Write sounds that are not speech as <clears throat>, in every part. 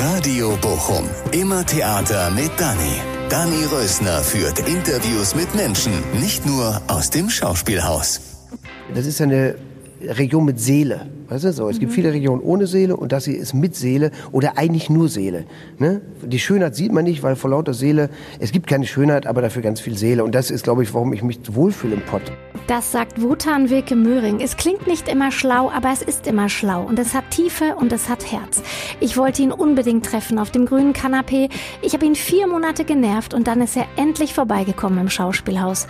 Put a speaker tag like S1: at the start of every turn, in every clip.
S1: Radio Bochum. Immer Theater mit Dani. Dani Rösner führt Interviews mit Menschen, nicht nur aus dem Schauspielhaus.
S2: Das ist eine Region mit Seele. Weißt du, so. Es gibt viele Regionen ohne Seele und das hier ist mit Seele oder eigentlich nur Seele. Ne? Die Schönheit sieht man nicht, weil vor lauter Seele, es gibt keine Schönheit, aber dafür ganz viel Seele. Und das ist, glaube ich, warum ich mich wohlfühle im Pott.
S3: Das sagt Wotan Wilke Möhring. Es klingt nicht immer schlau, aber es ist immer schlau. Und es hat Tiefe und es hat Herz. Ich wollte ihn unbedingt treffen auf dem grünen Kanapee. Ich habe ihn vier Monate genervt und dann ist er endlich vorbeigekommen im Schauspielhaus.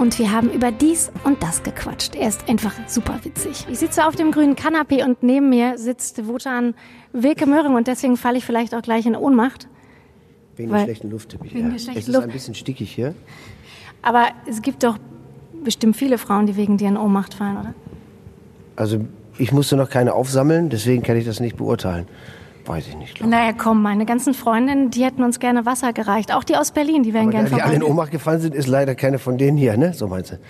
S3: Und wir haben über dies und das gequatscht. Er ist einfach super witzig. Ich sitze auf dem grünen Kanapee und neben mir sitzt Wotan Wilke Möhring und deswegen falle ich vielleicht auch gleich in Ohnmacht.
S2: Wegen der schlechten Luft.
S3: Wegen
S2: ja.
S3: der schlechten
S2: es ist
S3: Luft.
S2: ein bisschen stickig hier.
S3: Aber es gibt doch bestimmt viele Frauen, die wegen dir in Ohnmacht fallen, oder?
S2: Also ich musste noch keine aufsammeln, deswegen kann ich das nicht beurteilen. Weiß ich nicht. ich.
S3: Naja, komm, meine ganzen Freundinnen, die hätten uns gerne Wasser gereicht. Auch die aus Berlin, die wären
S2: Aber
S3: gerne
S2: die alle in
S3: vorbei.
S2: Ohnmacht gefallen sind, ist leider keine von denen hier, ne? So meinst du? <laughs>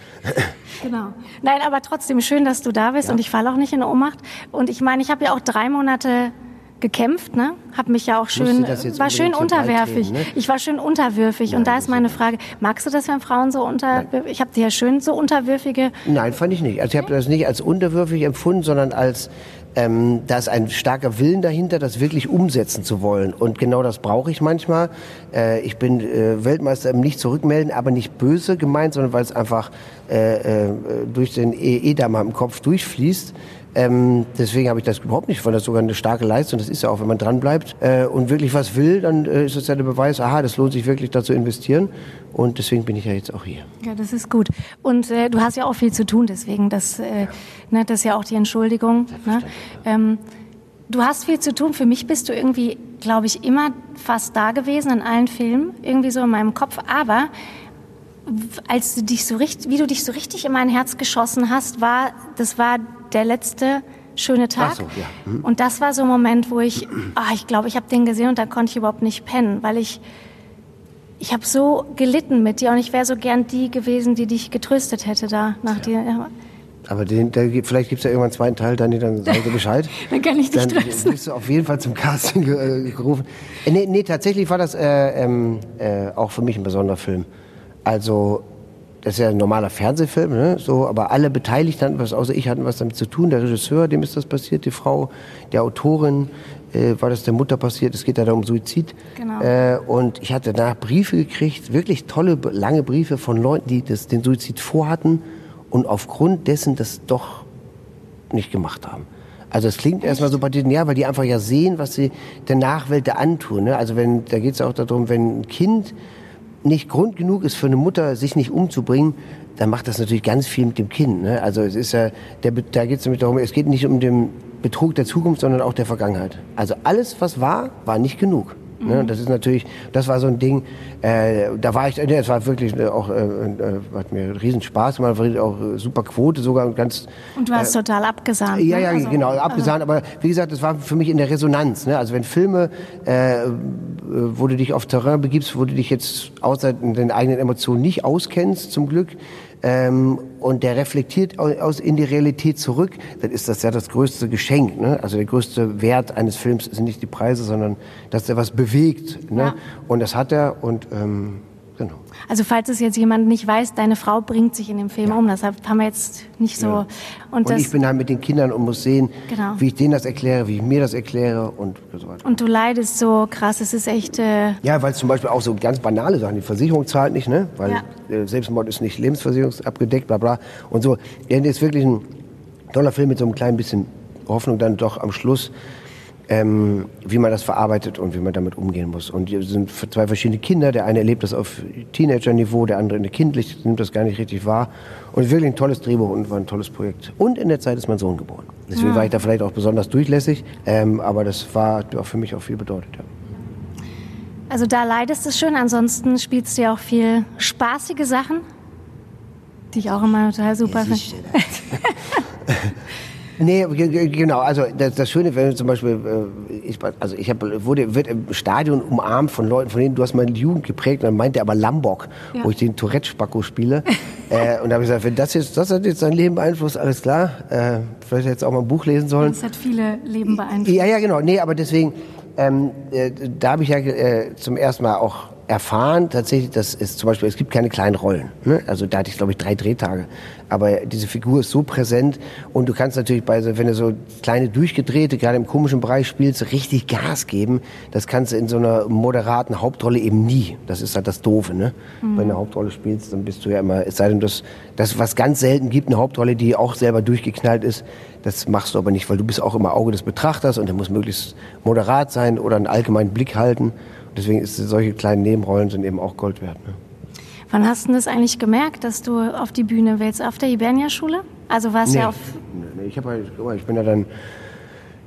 S3: Genau. Nein, aber trotzdem schön, dass du da bist und ich falle auch nicht in Ohnmacht. Und ich meine, ich habe ja auch drei Monate gekämpft, ne? Hab mich ja auch schön, war schön unterwerfig.
S2: ne?
S3: Ich war schön unterwürfig und da ist meine Frage, magst du das, wenn Frauen so unter, ich habe dir ja schön so unterwürfige,
S2: Nein, fand ich nicht. Also ich habe das nicht als unterwürfig empfunden, sondern als ähm, da ist ein starker Willen dahinter, das wirklich umsetzen zu wollen. Und genau das brauche ich manchmal. Äh, ich bin äh, Weltmeister im nicht zurückmelden, aber nicht böse gemeint, sondern weil es einfach äh, äh, durch den E- Edamer im Kopf durchfließt. Ähm, deswegen habe ich das überhaupt nicht, weil das sogar eine starke Leistung. Das ist ja auch, wenn man dran bleibt äh, und wirklich was will, dann äh, ist das ja der Beweis, aha, das lohnt sich wirklich, da zu investieren. Und deswegen bin ich ja jetzt auch hier.
S3: ja, das ist gut. Und äh, du hast ja auch viel zu tun, deswegen, das, äh, ne, das ist ja auch die Entschuldigung. Ne? Ähm, du hast viel zu tun. Für mich bist du irgendwie, glaube ich, immer fast da gewesen in allen Filmen, irgendwie so in meinem Kopf. Aber als du dich so richtig, wie du dich so richtig in mein Herz geschossen hast, war, das war der letzte schöne Tag.
S2: So, ja. Mhm.
S3: Und das war so ein Moment, wo ich, ah, ich glaube, ich habe den gesehen und da konnte ich überhaupt nicht pennen, weil ich, ich habe so gelitten mit dir und ich wäre so gern die gewesen, die dich getröstet hätte da nach dir. Ja.
S2: Aber den, gibt- vielleicht gibt es ja irgendwann einen zweiten Teil, dann, dann sagen sie Bescheid. <laughs>
S3: Dann kann ich dich
S2: Dann
S3: trösten.
S2: bist du auf jeden Fall zum Casting äh, gerufen. Äh, nee, nee, tatsächlich war das äh, ähm, äh, auch für mich ein besonderer Film. Also, das ist ja ein normaler Fernsehfilm, ne? so, aber alle Beteiligten hatten was, außer ich hatten was damit zu tun. Der Regisseur, dem ist das passiert, die Frau, der Autorin, äh, war das der Mutter passiert. Es geht ja da um Suizid.
S3: Genau.
S2: Äh, und ich hatte danach Briefe gekriegt, wirklich tolle, lange Briefe von Leuten, die das, den Suizid vorhatten und aufgrund dessen das doch nicht gemacht haben. Also es klingt erstmal so pathetisch, weil die einfach ja sehen, was sie der Nachwelt da antun. Ne? Also wenn, da geht es auch darum, wenn ein Kind nicht Grund genug ist für eine Mutter, sich nicht umzubringen, dann macht das natürlich ganz viel mit dem Kind. Ne? Also es ist ja, der, da geht es nämlich darum, es geht nicht um den Betrug der Zukunft, sondern auch der Vergangenheit. Also alles, was war, war nicht genug. Ne? Das ist natürlich, das war so ein Ding, äh, da war ich, nee, es war wirklich äh, auch, äh, äh, hat mir riesen Spaß gemacht, war auch äh, super Quote sogar und ganz,
S3: Und du hast total abgesahnt.
S2: ja,
S3: ne?
S2: ja,
S3: Also,
S2: genau, abgesahnt. Aber wie gesagt, das war für mich in der Resonanz. Ne? Also wenn Filme, äh, äh, wo du dich auf Terrain begibst, wo du dich jetzt außer den eigenen Emotionen nicht auskennst, zum Glück, ähm, und der reflektiert au- aus in die Realität zurück, dann ist das ja das größte Geschenk. Ne? Also der größte Wert eines Films sind nicht die Preise, sondern dass er was bewegt. Ne?
S3: Ja.
S2: Und das hat er und ähm, genau.
S3: Also falls es jetzt jemand nicht weiß, deine Frau bringt sich in dem Film um. Deshalb haben wir jetzt nicht so. Und,
S2: Und
S3: das,
S2: ich bin halt mit den Kindern und muss sehen,
S3: Genau.
S2: wie ich denen das erkläre, wie ich mir das erkläre und so weiter.
S3: und du leidest so krass. Es ist echt. Äh,
S2: Ja, weil es zum Beispiel auch so ganz banale Sachen, die Versicherung zahlt nicht, ne? Weil
S3: Ja.
S2: äh, Selbstmord ist nicht lebensversicherungsabgedeckt, bla bla. Und so. Ja, das ist wirklich ein toller Film mit so einem kleinen bisschen Hoffnung dann doch am Schluss, ähm, wie man das verarbeitet und wie man damit umgehen muss. Und hier sind zwei verschiedene Kinder. Der eine erlebt das auf Teenager-Niveau, der andere in der kindlich, nimmt das gar nicht richtig wahr. Und es ist wirklich ein tolles Drehbuch und war ein tolles Projekt. Und in der Zeit ist mein Sohn geboren. Deswegen war ich da vielleicht auch besonders durchlässig. Ähm, aber das war auch für mich auch viel bedeutet. Ja.
S3: also da leidest du schön. Ansonsten spielst du ja auch viel spaßige Sachen, die ich auch immer total super finde. <laughs>
S2: Nee, ge- ge- genau. Also das, das Schöne, wenn zum Beispiel, äh, ich, also ich hab, wurde wird im Stadion umarmt von Leuten, von denen du hast meine Jugend geprägt. Und dann meinte er aber Lambok,
S3: Ja.
S2: wo ich den Tourette-Spacko spiele. <laughs> äh, und da habe ich gesagt, wenn das jetzt, das hat jetzt dein Leben beeinflusst, alles klar. Äh, vielleicht du auch mal ein Buch lesen sollen.
S3: Das hat viele Leben beeinflusst.
S2: Ja, ja, genau. Nee, aber deswegen, ähm, äh, da habe ich ja äh, zum ersten Mal auch erfahren, tatsächlich, dass es zum Beispiel, es gibt keine kleinen Rollen. Ne? Also da hatte ich, glaube ich, drei Drehtage. Aber diese Figur ist so präsent und du kannst natürlich bei, so, wenn du so kleine durchgedrehte, gerade im komischen Bereich spielst, richtig Gas geben. Das kannst du in so einer moderaten Hauptrolle eben nie. Das ist halt das Doofe, ne? Mhm. Wenn du eine Hauptrolle spielst, dann bist du ja immer, es sei denn, das, das, was ganz selten gibt, eine Hauptrolle, die auch selber durchgeknallt ist, das machst du aber nicht, weil du bist auch immer Auge des Betrachters und der muss möglichst moderat sein oder einen allgemeinen Blick halten. Deswegen ist solche kleinen Nebenrollen sind eben auch Gold wert. Ne?
S3: Wann hast du das eigentlich gemerkt, dass du auf die Bühne willst? Auf der Hibernia-Schule? Also warst
S2: nee,
S3: ja auf.
S2: Nee, ich, hab, ich bin ja dann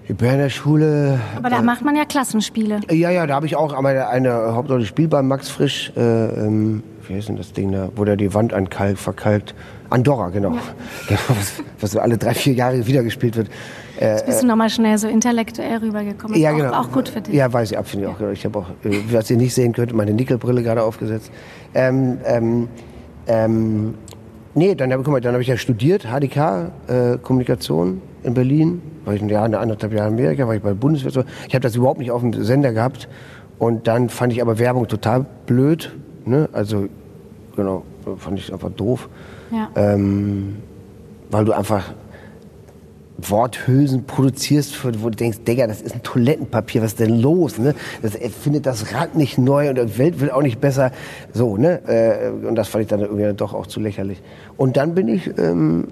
S2: Hibernia-Schule.
S3: Aber da äh, macht man ja Klassenspiele.
S2: Ja, ja, da habe ich auch einmal eine Hauptrolle gespielt bei Max Frisch. Äh, ähm, wie heißt denn das Ding da? Wo der die Wand ankalkt, verkalkt. Andorra, genau. Ja. <laughs> genau was, was alle drei, vier Jahre wieder gespielt wird.
S3: Jetzt bist du nochmal schnell so intellektuell rübergekommen.
S2: Ja, genau.
S3: Auch, gut für dich.
S2: Ja, weiß ich, absolut auch. Ich habe auch, äh, was ihr nicht sehen könnt, meine Nickelbrille gerade aufgesetzt. Ähm, ähm, ähm, nee, dann, guck mal, dann habe ich ja studiert, HDK, äh, Kommunikation in Berlin. War ich ein Jahr, eine anderthalb Jahre in Amerika, war ich bei der Bundeswehr. Ich habe das überhaupt nicht auf dem Sender gehabt. Und dann fand ich aber Werbung total blöd. Ne? Also, genau, fand ich einfach doof. Ja. Ähm, weil du einfach Worthülsen produzierst, wo du denkst, Digga, das ist ein Toilettenpapier, was ist denn los? Ne? Das findet das Rad nicht neu und die Welt will auch nicht besser. So, ne? Äh, und das fand ich dann irgendwie doch auch zu lächerlich. Und dann bin ich ähm,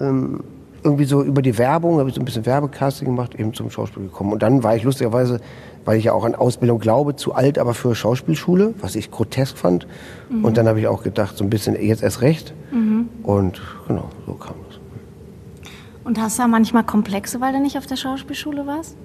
S2: ähm, irgendwie so über die Werbung, habe ich so ein bisschen Werbecasting gemacht, eben zum Schauspiel gekommen. Und dann war ich lustigerweise, weil ich ja auch an Ausbildung glaube, zu alt, aber für Schauspielschule, was ich grotesk fand. Mhm. Und dann habe ich auch gedacht, so ein bisschen jetzt erst recht. Mhm. Und genau, so kam das.
S3: Und hast du da manchmal Komplexe, weil du nicht auf der Schauspielschule warst?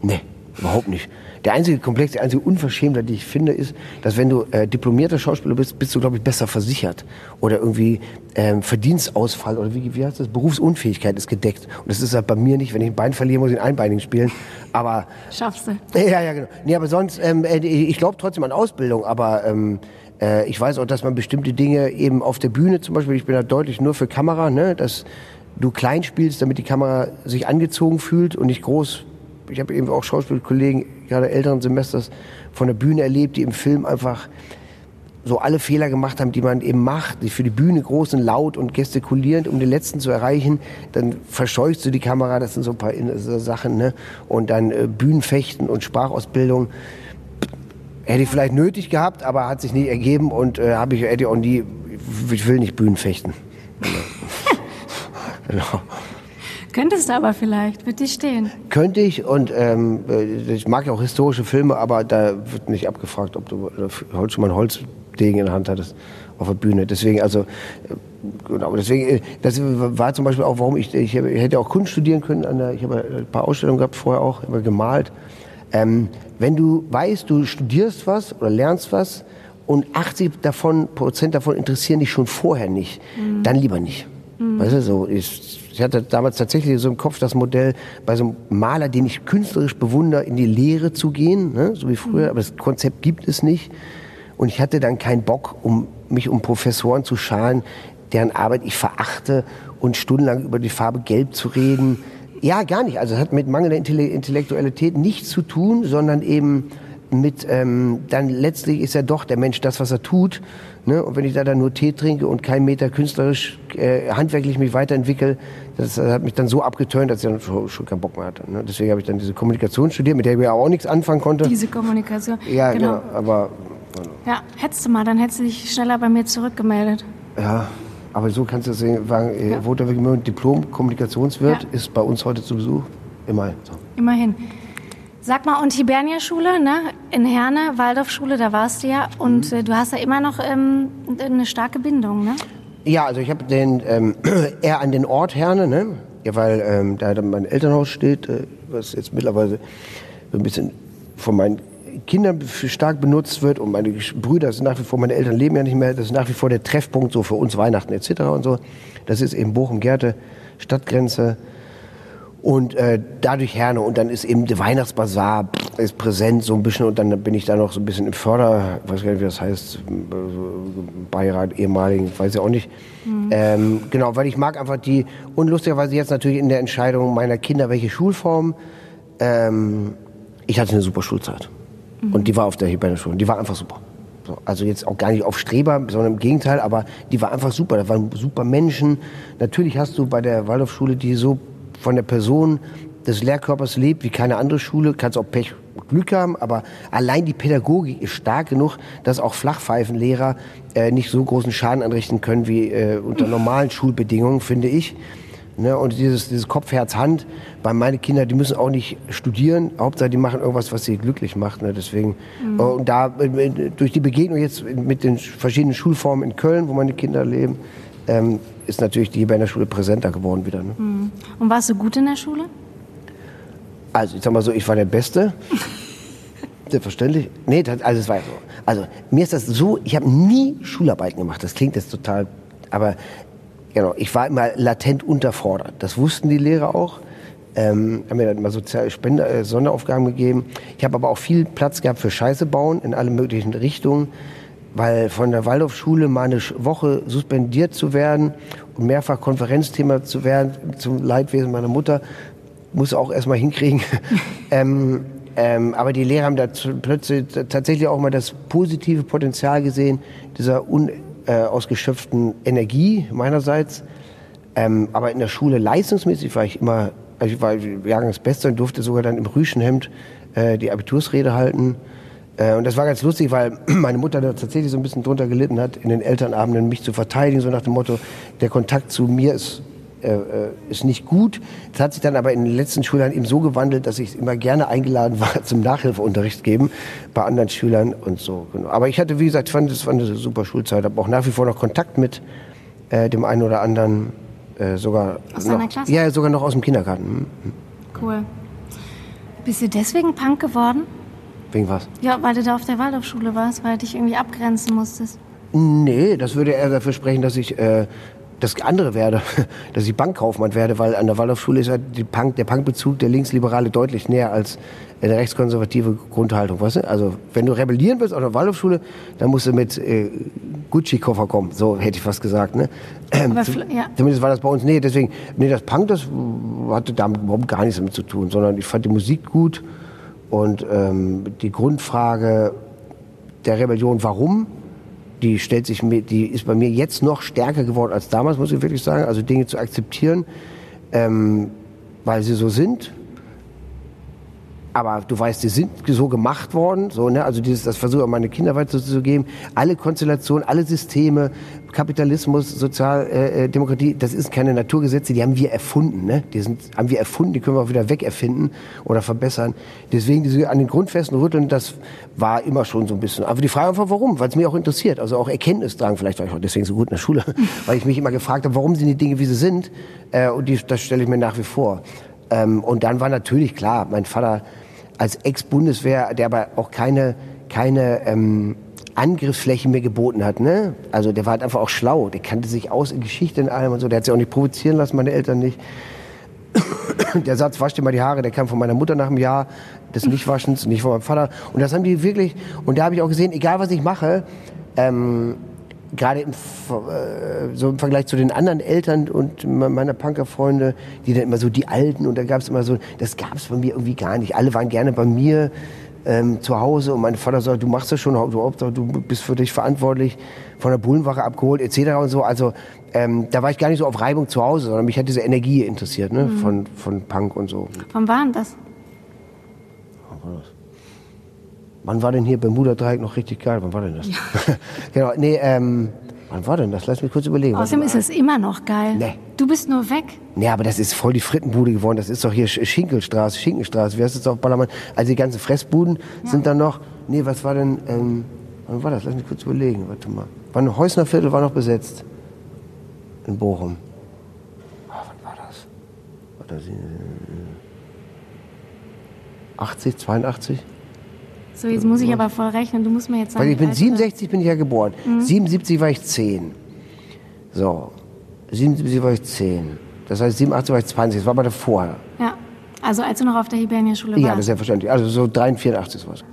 S2: Nee, überhaupt nicht. Der einzige Komplex, die einzige Unverschämtheit, die ich finde, ist, dass wenn du äh, diplomierter Schauspieler bist, bist du, glaube ich, besser versichert. Oder irgendwie ähm, Verdienstausfall oder wie, wie heißt das? Berufsunfähigkeit ist gedeckt. Und das ist halt bei mir nicht. Wenn ich ein Bein verliere, muss ich ein Einbeinigen spielen. Aber...
S3: Schaffst du.
S2: Ja, ja, genau. Nee, aber sonst, ähm, äh, ich glaube trotzdem an Ausbildung, aber... Ähm, äh, ich weiß auch, dass man bestimmte Dinge eben auf der Bühne zum Beispiel, ich bin da deutlich nur für Kamera, ne, dass du klein spielst, damit die Kamera sich angezogen fühlt und nicht groß. Ich habe eben auch Schauspielkollegen, gerade älteren Semesters, von der Bühne erlebt, die im Film einfach so alle Fehler gemacht haben, die man eben macht, die für die Bühne groß und laut und gestikulierend, um den letzten zu erreichen, dann verscheuchst du die Kamera, das sind so ein paar Sachen, ne? Und dann äh, Bühnenfechten und Sprachausbildung hätte ich vielleicht nötig gehabt, aber hat sich nicht ergeben und äh, habe ich hätte auch nie, ich will nicht Bühnenfechten. <laughs>
S3: Genau. Könntest du aber vielleicht, wird dir stehen.
S2: Könnte ich und ähm, ich mag ja auch historische Filme, aber da wird nicht abgefragt, ob du Holz, schon mal einen Holzdegen in der Hand hattest auf der Bühne. Deswegen, also, äh, genau, deswegen, äh, das war zum Beispiel auch, warum ich, ich, hätte auch Kunst studieren können. An der, ich habe ein paar Ausstellungen gehabt vorher auch, immer gemalt. Ähm, wenn du weißt, du studierst was oder lernst was und 80 davon, Prozent davon interessieren dich schon vorher nicht, mhm. dann lieber nicht. Mhm. Weißt du, so, ich, ich hatte damals tatsächlich so im Kopf das Modell, bei so einem Maler, den ich künstlerisch bewundere, in die Lehre zu gehen, ne, so wie früher, mhm. aber das Konzept gibt es nicht. Und ich hatte dann keinen Bock, um mich um Professoren zu scharen, deren Arbeit ich verachte und stundenlang über die Farbe Gelb zu reden. Ja, gar nicht. Also es hat mit mangelnder Intellektualität nichts zu tun, sondern eben mit, ähm, dann letztlich ist ja doch der Mensch das, was er tut. Ne? Und wenn ich da dann nur Tee trinke und keinen Meter künstlerisch, äh, handwerklich mich weiterentwickle, das, das hat mich dann so abgetönt, dass ich dann schon, schon keinen Bock mehr hatte. Ne? Deswegen habe ich dann diese Kommunikation studiert, mit der ich ja auch nichts anfangen konnte.
S3: Diese Kommunikation.
S2: Ja, genau. genau aber.
S3: Ja, hättest du mal, dann hättest du dich schneller bei mir zurückgemeldet.
S2: Ja, aber so kannst du sagen, äh, ja. Woter Diplom-Kommunikationswirt ja. ist bei uns heute zu Besuch. Immerhin. So.
S3: Immerhin. Sag mal, und Hibernia-Schule, ne? In Herne, Waldorfschule, da warst du ja. Und mhm. äh, du hast ja immer noch ähm, eine starke Bindung, ne?
S2: Ja, also ich habe den ähm, <clears throat> eher an den Ort Herne, ne? Ja, weil ähm, da mein Elternhaus steht, äh, was jetzt mittlerweile so ein bisschen von meinen Kindern stark benutzt wird und meine Brüder sind nach wie vor, meine Eltern leben ja nicht mehr, das ist nach wie vor der Treffpunkt so für uns Weihnachten etc. und so. Das ist eben Bochum-Gerte, Stadtgrenze und äh, dadurch Herne und dann ist eben der Weihnachtsbazar ist präsent so ein bisschen und dann bin ich da noch so ein bisschen im Förder, weiß gar nicht wie das heißt, Beirat ehemaligen, weiß ich auch nicht. Mhm. Ähm, genau, weil ich mag einfach die und lustigerweise jetzt natürlich in der Entscheidung meiner Kinder welche Schulform. Ähm, ich hatte eine super Schulzeit. Und die war auf der Hebräer-Schule. Die war einfach super. So, also jetzt auch gar nicht auf Streber, sondern im Gegenteil, aber die war einfach super. Da waren super Menschen. Natürlich hast du bei der Waldorfschule, die so von der Person des Lehrkörpers lebt wie keine andere Schule, kannst auch Pech und Glück haben, aber allein die Pädagogik ist stark genug, dass auch Flachpfeifenlehrer äh, nicht so großen Schaden anrichten können wie äh, unter normalen Schulbedingungen, finde ich. Ne, und dieses, dieses Kopf, Herz, Hand, bei meine Kinder, die müssen auch nicht studieren. Hauptsache, die machen irgendwas, was sie glücklich macht. Ne, deswegen, mhm. und da, äh, durch die Begegnung jetzt mit den verschiedenen Schulformen in Köln, wo meine Kinder leben, ähm, ist natürlich die bei der Schule präsenter geworden wieder. Ne?
S3: Mhm. Und warst du gut in der Schule?
S2: Also, ich sag mal so, ich war der Beste. <laughs> Selbstverständlich. Nee, das, also es war so. Also, mir ist das so, ich habe nie Schularbeiten gemacht. Das klingt jetzt total, aber Genau, ich war immer latent unterfordert. Das wussten die Lehrer auch. Ähm, haben mir dann immer soziale Spender, äh, Sonderaufgaben gegeben. Ich habe aber auch viel Platz gehabt für Scheiße bauen in alle möglichen Richtungen, weil von der Waldorfschule mal eine Woche suspendiert zu werden und mehrfach Konferenzthema zu werden zum Leidwesen meiner Mutter, muss auch erstmal hinkriegen. <laughs> ähm, ähm, aber die Lehrer haben da plötzlich tatsächlich auch mal das positive Potenzial gesehen, dieser un äh, Energie meinerseits. Ähm, aber in der Schule leistungsmäßig war ich immer, also ich war Jahrgangsbester und durfte sogar dann im Rüschenhemd äh, die Abitursrede halten. Äh, und das war ganz lustig, weil <clears throat> meine Mutter da tatsächlich so ein bisschen drunter gelitten hat, in den Elternabenden mich zu verteidigen, so nach dem Motto, der Kontakt zu mir ist äh, äh, ist nicht gut. Das hat sich dann aber in den letzten Schülern eben so gewandelt, dass ich immer gerne eingeladen <laughs> war zum Nachhilfeunterricht geben bei anderen Schülern und so. Genau. Aber ich hatte, wie gesagt, fand es war eine super Schulzeit, habe auch nach wie vor noch Kontakt mit äh, dem einen oder anderen, äh, sogar
S3: aus
S2: noch,
S3: Klasse?
S2: Ja, sogar noch aus dem Kindergarten.
S3: Mhm. Cool. Bist du deswegen Punk geworden?
S2: Wegen was?
S3: Ja, weil du da auf der Waldorfschule warst, weil du dich irgendwie abgrenzen musstest.
S2: Nee, das würde eher dafür sprechen, dass ich äh, das andere werde, <laughs> dass ich Bankkaufmann werde, weil an der Waldorfschule ist ja Punk, der Punkbezug der Linksliberale deutlich näher als eine rechtskonservative Grundhaltung. Weißt du? Also wenn du rebellieren willst auf der Waldorfschule, dann musst du mit äh, Gucci-Koffer kommen. So hätte ich fast gesagt. Ne?
S3: Aber, ja.
S2: Zumindest war das bei uns. Nee, deswegen, nee, das Punk, das hatte damit überhaupt gar nichts damit zu tun, sondern ich fand die Musik gut und ähm, die Grundfrage der Rebellion, warum, die stellt sich mir, die ist bei mir jetzt noch stärker geworden als damals, muss ich wirklich sagen. Also Dinge zu akzeptieren, ähm, weil sie so sind. Aber du weißt, die sind so gemacht worden, so, ne? Also dieses, das versuche ich meine Kinder weiterzugeben. Alle Konstellationen, alle Systeme, Kapitalismus, Sozialdemokratie, äh, das ist keine Naturgesetze, die haben wir erfunden. Ne? Die sind, haben wir erfunden, die können wir auch wieder wegerfinden oder verbessern. Deswegen diese an den Grundfesten rütteln, das war immer schon so ein bisschen. Aber die Frage einfach, warum? Weil es mich auch interessiert. Also auch Erkenntnisdrang, vielleicht war ich auch deswegen so gut in der Schule, <laughs> weil ich mich immer gefragt habe, warum sind die Dinge, wie sie sind? Äh, und die, das stelle ich mir nach wie vor. Ähm, und dann war natürlich klar, mein Vater als Ex-Bundeswehr, der aber auch keine, keine ähm, Angriffsfläche mir geboten hat. Ne? Also der war halt einfach auch schlau. Der kannte sich aus in Geschichte und allem und so. Der hat sich auch nicht provozieren lassen, meine Eltern nicht. <coughs> Der Satz, wasch dir mal die Haare, der kam von meiner Mutter nach einem Jahr des Nichtwaschens, nicht von meinem Vater. Und das haben die wirklich, und da habe ich auch gesehen, egal was ich mache, ähm, gerade im, äh, so im Vergleich zu den anderen Eltern und meiner Punkerfreunde, die dann immer so die Alten und da gab es immer so, das gab es bei mir irgendwie gar nicht. Alle waren gerne bei mir ähm, zu Hause und mein Vater sagt, du machst das schon, du, du bist für dich verantwortlich, von der Bullenwache abgeholt etc. und so. Also ähm, da war ich gar nicht so auf Reibung zu Hause, sondern mich hat diese Energie interessiert ne? Mhm. von, von Punk und so.
S3: Wann war denn das?
S2: Wann war denn hier Bermuda-Dreieck noch richtig geil? Wann war denn das? Ja. <laughs> genau, nee, ähm, Wann war denn das? Lass mich kurz überlegen.
S3: Außerdem ist es immer noch geil. Nee. Du bist nur weg.
S2: Nee, aber das ist voll die Frittenbude geworden. Das ist doch hier Schinkelstraße, Schinkenstraße. Wie heißt das auf Ballermann? Also die ganzen Fressbuden ja. sind dann noch. Nee, was war denn. Ähm, wann war das? Lass mich kurz überlegen. Warte mal. Wann Heusner Viertel war noch besetzt. In Bochum. Ah, wann war das? Warte, 80, 82?
S3: So, jetzt muss ich aber voll rechnen. Du musst mir jetzt sagen.
S2: Weil ich bin 67 bin ich ja geboren. Mhm. 77 war ich 10. So. 77 war ich 10. Das heißt, 87 war ich 20. Das war aber davor.
S3: Ja. Also als du noch auf der Hibernia-Schule warst.
S2: Ja, das ist selbstverständlich. Also so 83, 84 sowas.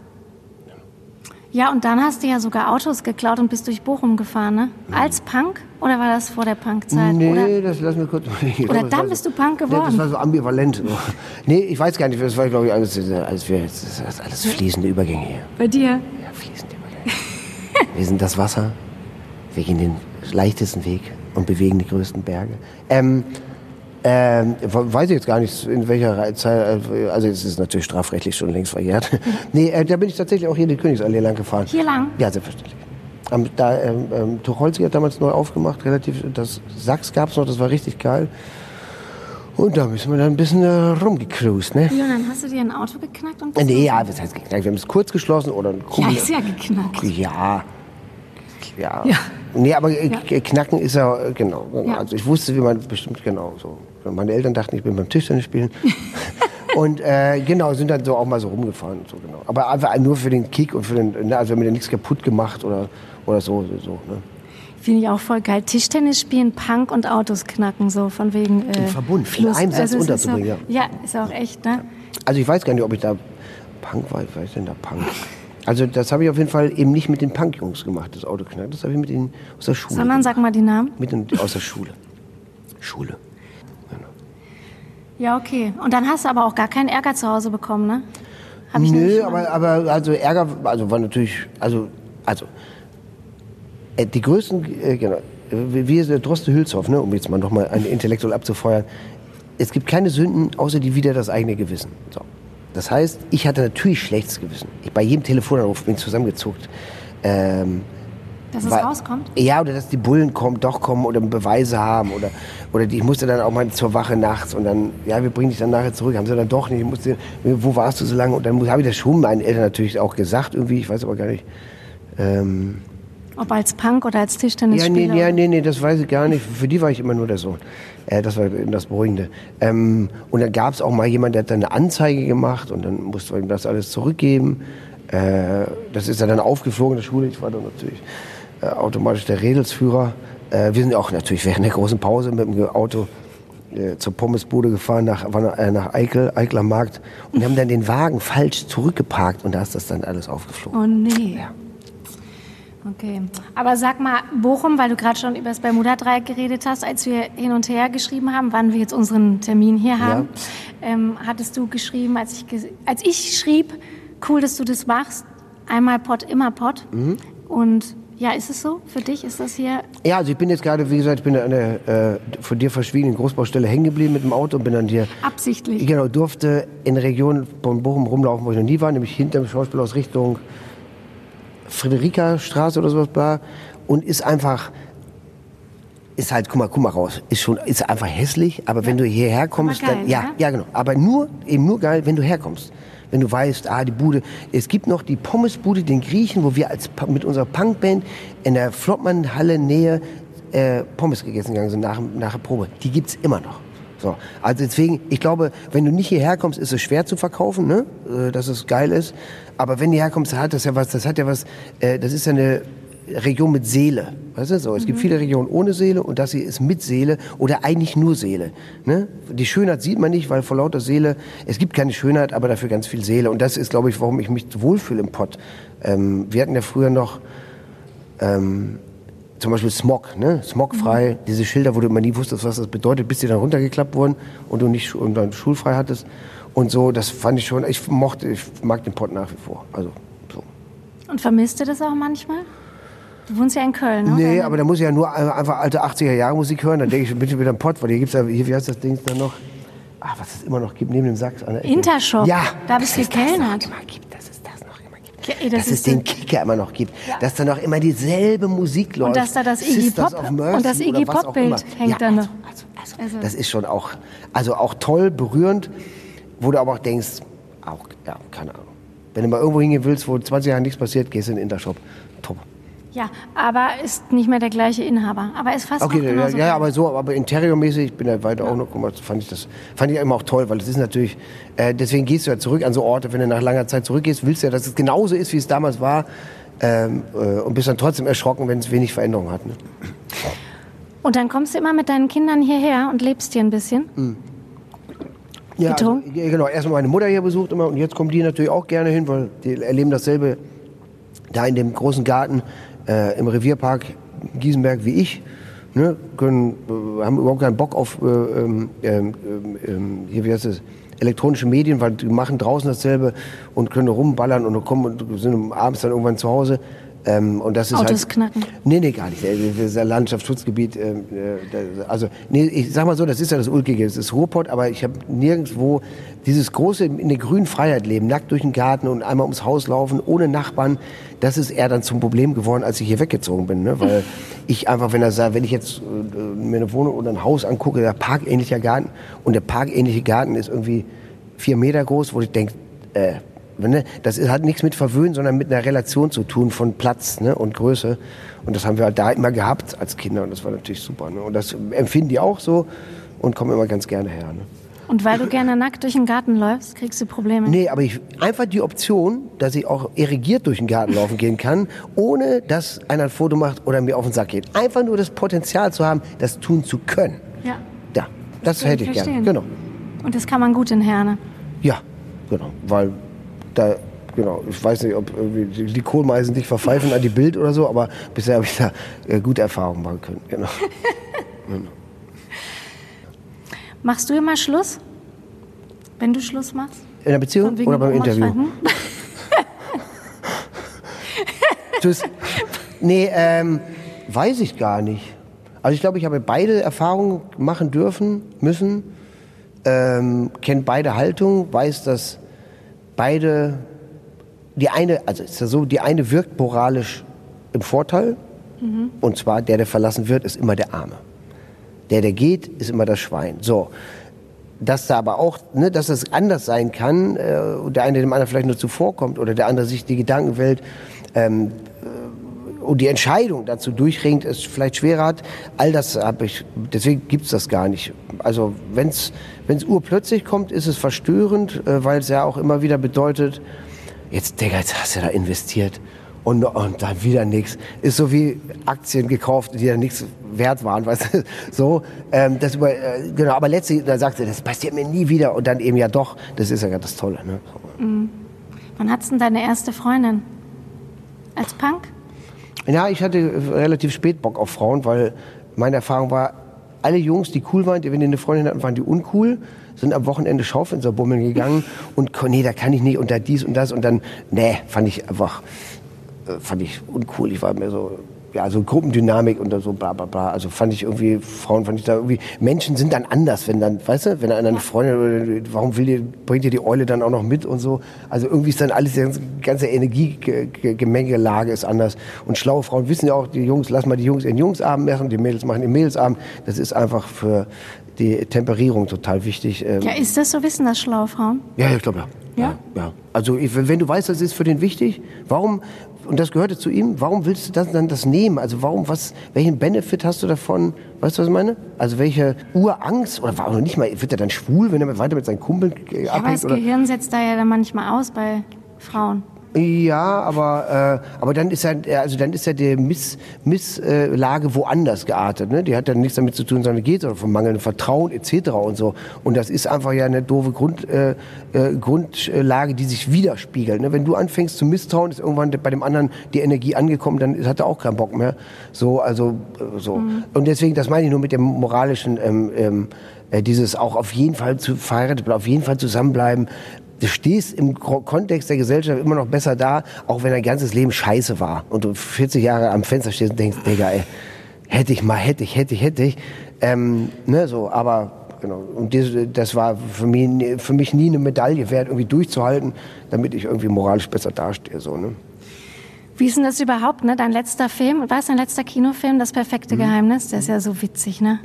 S3: Ja, und dann hast du ja sogar Autos geklaut und bist durch Bochum gefahren, ne? Als Punk? Oder war das vor der Punkzeit?
S2: Nee,
S3: Oder,
S2: das lassen wir kurz.
S3: Oder
S2: glaube,
S3: dann bist
S2: so-
S3: du Punk
S2: Nee,
S3: geworden?
S2: das war so ambivalent. <laughs> Nee, ich weiß gar nicht. Das war, glaube ich, alles, alles, ist alles fließende Übergänge hier.
S3: Bei dir?
S2: Ja, fließende Übergänge. <laughs> wir sind das Wasser. Wir gehen den leichtesten Weg und bewegen die größten Berge. Ähm, ähm, weiß ich jetzt gar nicht, in welcher Zeit, äh, also es ist natürlich strafrechtlich schon längst verjährt. <laughs> nee, äh, da bin ich tatsächlich auch hier die Königsallee lang gefahren.
S3: Hier lang?
S2: Ja, selbstverständlich. Am, da, ähm, ähm, Tucholsky hat damals neu aufgemacht, relativ, das Sachs gab es noch, das war richtig geil. Und da müssen wir dann ein bisschen äh, rumgecruised, ne?
S3: Ja, und dann hast du dir ein Auto geknackt und
S2: Äh, Nee, ja, was heißt geknackt? Wir haben es kurz geschlossen oder ein
S3: Ja,
S2: Kumpel.
S3: ist ja geknackt.
S2: Ja. Ja.
S3: Ja.
S2: Nee, aber äh, k- knacken ist ja, äh, genau.
S3: Ja.
S2: Also ich wusste, wie man bestimmt genau so. Meine Eltern dachten, ich bin beim Tischtennis spielen. <laughs> und äh, genau, sind dann so auch mal so rumgefahren. und So, genau. Aber einfach nur für den Kick und für den, ne, also wir haben ja nichts kaputt gemacht oder, oder so. so, ne?
S3: Finde ich auch voll geil. Tischtennis spielen, Punk und Autos knacken, so von wegen. Äh,
S2: Im Verbund, in einem Satz
S3: es ist
S2: unterzubringen,
S3: auch, ja. ist auch echt, ne?
S2: Also ich weiß gar nicht, ob ich da Punk war. Was ist denn da Punk? <laughs> Also das habe ich auf jeden Fall eben nicht mit den Punk-Jungs gemacht, das Auto knacken. Das habe ich mit ihnen aus der Schule.
S3: Sondern sag mal die Namen.
S2: mit den, aus der Schule. Schule.
S3: Ja, okay. Und dann hast du aber auch gar keinen Ärger zu Hause bekommen, ne? Hab ich
S2: Nö, aber, aber also Ärger, also war natürlich, also, also äh, die größten, äh, genau, wie ist der Droste Hülshoff, ne, um jetzt mal nochmal einen intellektuell abzufeuern. Es gibt keine Sünden, außer die wieder das eigene Gewissen. So. Das heißt, ich hatte natürlich schlechtes Gewissen. Ich bei jedem Telefonanruf bin ich zusammengezuckt. Ähm,
S3: Dass es
S2: weil-
S3: rauskommt?
S2: Ja, oder dass die Bullen kommen, doch kommen oder Beweise haben. Oder, oder die, ich musste dann auch mal zur Wache nachts und dann, ja, wir bringen dich dann nachher zurück. Haben sie dann doch nicht. Ich musste, wo warst du so lange? Und dann habe ich das schon meinen Eltern natürlich auch gesagt, irgendwie, ich weiß aber gar nicht. Ähm,
S3: Ob als Punk oder als
S2: ja, nee,
S3: Tischtennisspieler?
S2: ja, nee, nee, das weiß ich gar nicht. Für die war ich immer nur der Sohn. Äh, das war das Beruhigende. Ähm, und dann gab es auch mal jemanden, der hat dann eine Anzeige gemacht und dann musste man ihm das alles zurückgeben. Äh, das ist ja dann aufgeflogen in der Schule. Ich war dann natürlich äh, automatisch der Redelsführer. Äh, wir sind auch natürlich während der großen Pause mit dem Auto äh, zur Pommesbude gefahren nach, äh, nach Eichel, Eichler Markt und haben dann den Wagen falsch zurückgeparkt und da ist das dann alles aufgeflogen.
S3: Oh nee.
S2: Ja.
S3: Okay. Aber sag mal, Bochum, weil du gerade schon über das Bermuda-Dreieck geredet hast, als wir hin und her geschrieben haben, wann wir jetzt unseren Termin hier haben, ähm, hattest du geschrieben, als ich, als ich schrieb, cool, dass du das machst, einmal Pott, immer Pott.
S2: Mhm.
S3: Und ja, ist es so? Für dich ist das hier
S2: Ja, also ich bin jetzt gerade, wie gesagt, ich bin an der äh, von dir verschwiegenen Großbaustelle hängen geblieben mit dem Auto und bin dann hier,
S3: absichtlich?
S2: genau, durfte in der Region von Bochum rumlaufen, wo ich noch nie war, nämlich hinter dem Schauspielhaus Richtung Friederika Straße oder sowas war und ist einfach, ist halt, guck mal, guck mal raus, ist schon, ist einfach hässlich, aber wenn du hierher kommst,
S3: geil,
S2: dann, ja,
S3: oder?
S2: ja, genau, aber nur, eben nur geil, wenn du herkommst. Wenn du weißt, ah, die Bude, es gibt noch die Pommesbude, den Griechen, wo wir als, mit unserer Punkband in der Flottmannhalle Nähe äh, Pommes gegessen gegangen sind nach, nach der Probe. Die gibt's immer noch. So, also deswegen, ich glaube, wenn du nicht hierher kommst, ist es schwer zu verkaufen, ne? äh, dass es geil ist. Aber wenn du herkommst, hat das ja was, das hat ja was, äh, das ist ja eine Region mit Seele. Weißt du so? Es gibt viele Regionen ohne Seele und das hier ist mit Seele oder eigentlich nur Seele. Ne? Die Schönheit sieht man nicht, weil vor lauter Seele, es gibt keine Schönheit, aber dafür ganz viel Seele. Und das ist, glaube ich, warum ich mich wohlfühle im Pott. Ähm, wir hatten ja früher noch ähm, zum Beispiel Smog, ne? Smogfrei, diese Schilder, wo du immer nie wusstest, was das bedeutet, bis die dann runtergeklappt wurden und du nicht und dann schulfrei hattest. Und so, das fand ich schon, ich mochte, ich mag den Pott nach wie vor. Also, so.
S3: Und vermisst du das auch manchmal? Du wohnst ja in Köln, ne?
S2: Nee, aber da muss ich ja nur äh, einfach alte 80er Jahre Musik hören, dann denke ich, bin ich wieder im Pott, weil hier gibt's ja, hier, wie heißt das Ding dann noch? Ah, was es immer noch gibt, neben dem Sachs an der Ecke.
S3: Intershop.
S2: Ja.
S3: Da bist du
S2: es das
S3: gekellnert.
S2: gibt, dass es das noch immer gibt.
S3: Ja, ey, das
S2: dass es
S3: ist
S2: den
S3: so-
S2: Kicker immer noch gibt. Dass da noch immer dieselbe Musik läuft.
S3: Und dass da das Iggy Pop- und das
S2: oder
S3: Iggy Pop-Bild
S2: immer.
S3: hängt
S2: ja,
S3: da noch.
S2: Also, also,
S3: Also-
S2: Das ist schon auch, also auch toll, berührend, wo du aber auch denkst, auch, ja, keine Ahnung. Wenn du mal irgendwo hingehen willst, wo 20 Jahre nichts passiert, gehst du in den Intershop.
S3: Ja, aber ist nicht mehr der gleiche Inhaber. Aber ist fast
S2: Okay,
S3: noch
S2: ja, ja, aber so, aber interiormäßig, ich bin ja weiter auch noch, guck mal, fand ich das, fand ich immer auch toll, weil es ist natürlich, äh, deswegen gehst du ja zurück an so Orte, wenn du nach langer Zeit zurückgehst, willst du ja, dass es genauso ist, wie es damals war, ähm, äh, und bist dann trotzdem erschrocken, wenn es wenig Veränderung hat. Ne?
S3: Und dann kommst du immer mit deinen Kindern hierher und lebst hier ein bisschen.
S2: Hm. Ja? Also, ja, genau, erstmal meine Mutter hier besucht immer und jetzt kommen die natürlich auch gerne hin, weil die erleben dasselbe da in dem großen Garten äh, im Revierpark Giesenberg wie ich, ne, können, äh, haben überhaupt keinen Bock auf äh, ähm, ähm, ähm, hier, wie heißt es, elektronische Medien, weil die machen draußen dasselbe und können rumballern und kommen und sind abends dann irgendwann zu Hause. Ähm, und das ist
S3: Autos
S2: halt,
S3: knacken.
S2: Nee, nee, gar nicht. Das ist ein Landschaftsschutzgebiet. ähm, äh, Also, nee, ich sag mal so, das ist ja das Ulkige. Das ist Ruhrpott, aber ich habe nirgendwo dieses große in der grünen Freiheit leben, nackt durch den Garten und einmal ums Haus laufen, ohne Nachbarn. Das ist eher dann zum Problem geworden, als ich hier weggezogen bin. Ne? Weil <laughs> ich einfach, wenn, sagt, wenn ich jetzt äh, mir eine Wohnung oder ein Haus angucke, der parkähnlicher Garten und der parkähnliche Garten ist irgendwie vier Meter groß, wo ich denke, äh, ne, das hat nichts mit Verwöhnen, sondern mit einer Relation zu tun von Platz ne, und Größe. Und das haben wir halt da immer gehabt als Kinder und das war natürlich super. Ne? Und das empfinden die auch so und kommen immer ganz gerne her. Ne?
S3: Und weil du gerne nackt durch den Garten läufst, kriegst du Probleme.
S2: Nee, aber ich, einfach die Option, dass ich auch irrigiert durch den Garten laufen gehen kann, ohne dass einer ein Foto macht oder mir auf den Sack geht. Einfach nur das Potenzial zu haben, das tun zu können.
S3: Ja.
S2: Ja, das
S3: kann
S2: hätte
S3: ich
S2: ich gerne.
S3: verstehen.
S2: Genau.
S3: Und das kann man gut in Herne.
S2: Ja, genau. Weil da, genau, ich weiß nicht, ob die Kohlmeisen dich verpfeifen an die Bild oder so, aber bisher habe ich da äh, gute Erfahrungen machen können. Genau. <laughs>
S3: Machst du immer Schluss? Wenn du Schluss machst?
S2: In der Beziehung oder beim Interview? <laughs> Tschüss. Nee, ähm, weiß ich gar nicht. Also ich glaube, ich habe beide Erfahrungen machen dürfen, müssen, ähm, kenne beide Haltungen, weiß, dass beide, die eine, also es ist ja so, die eine wirkt moralisch im Vorteil, und zwar der, der verlassen wird, ist immer der Arme. Der, der geht, ist immer das Schwein. So. Dass da aber auch, ne, dass es anders sein kann, äh, und der eine dem anderen vielleicht nur zuvorkommt oder der andere sich die Gedankenwelt ähm, äh, und die Entscheidung dazu durchringt, es vielleicht schwerer hat, all das habe ich, deswegen gibt's das gar nicht. Also wenn's wenn's urplötzlich kommt, ist es verstörend, äh, weil es ja auch immer wieder bedeutet, jetzt, Digga, jetzt hast du da investiert und, und dann wieder nichts. Ist so wie Aktien gekauft, die dann nichts wert waren, <laughs> weißt du, so. Ähm, das über, äh, genau, aber letztlich, da sagt er, das passiert mir nie wieder und dann eben ja doch, das ist ja gerade das Tolle, ne?
S3: Wann hattest du denn deine erste Freundin? Als Punk?
S2: Ja, ich hatte relativ spät Bock auf Frauen, weil meine Erfahrung war, alle Jungs, die cool waren, die, wenn die eine Freundin hatten, waren die uncool, sind am Wochenende Schaufenster bummeln gegangen <laughs> und nee, da kann ich nicht und da dies und das und dann, nee, fand ich einfach, äh, fand ich uncool. Ich war mehr so, ja, so Gruppendynamik und so bla bla bla. Also fand ich irgendwie, Frauen fand ich da irgendwie, Menschen sind dann anders, wenn dann, weißt du, wenn einer eine Freundin, oder, warum will die, bringt dir die Eule dann auch noch mit und so. Also irgendwie ist dann alles, die ganze, Energiegemengelage ist anders. Und schlaue Frauen wissen ja auch, die Jungs, lass mal die Jungs ihren Jungsabend machen, die Mädels machen ihren Mädelsabend. Das ist einfach für die Temperierung total wichtig. Ähm,
S3: Ja, ist das so? Wissen das schlaue Frauen?
S2: ja, ich glaube ja.
S3: Ja?
S2: ja. Also wenn du weißt, das ist für den wichtig, warum, und das gehörte zu ihm, warum willst du das dann das nehmen? Also warum, was, welchen Benefit hast du davon? Weißt du, was ich meine? Also welche Urangst, oder warum nicht mal, wird er dann schwul, wenn er weiter mit seinen Kumpeln äh,
S3: Ja, aber
S2: abhängt?
S3: das
S2: Oder?
S3: Gehirn setzt da ja dann manchmal aus bei Frauen.
S2: Ja, aber, äh, aber dann ist ja, also dann ist ja die Miss, Misslage äh, woanders geartet. Ne? Die hat dann nichts damit zu tun, sondern geht oder vom mangelnden Vertrauen etc. und so. Und das ist einfach ja eine doofe Grund, äh, äh, Grundlage, die sich widerspiegelt. Ne? Wenn du anfängst zu misstrauen, ist irgendwann bei dem anderen die Energie angekommen, dann hat er auch keinen Bock mehr. So, also äh, so. Und deswegen, das meine ich nur mit dem moralischen, ähm, ähm, äh, dieses auch auf jeden Fall zu verheiratet, auf jeden Fall zusammenbleiben. Du stehst im Kontext der Gesellschaft immer noch besser da, auch wenn dein ganzes Leben scheiße war und du 40 Jahre am Fenster stehst und denkst, Digga, ey, hätte ich mal, hätte ich, hätte ich, hätte ich. Ähm, ne, so, aber genau. Und das, war für mich, nie- für mich nie eine Medaille wert, irgendwie durchzuhalten, damit ich irgendwie moralisch besser dastehe. So, ne?
S3: Wie ist denn das überhaupt, ne? Dein letzter Film, war es dein letzter Kinofilm, Das
S2: Mhm.
S3: perfekte Geheimnis? Der ist ja so witzig, ne?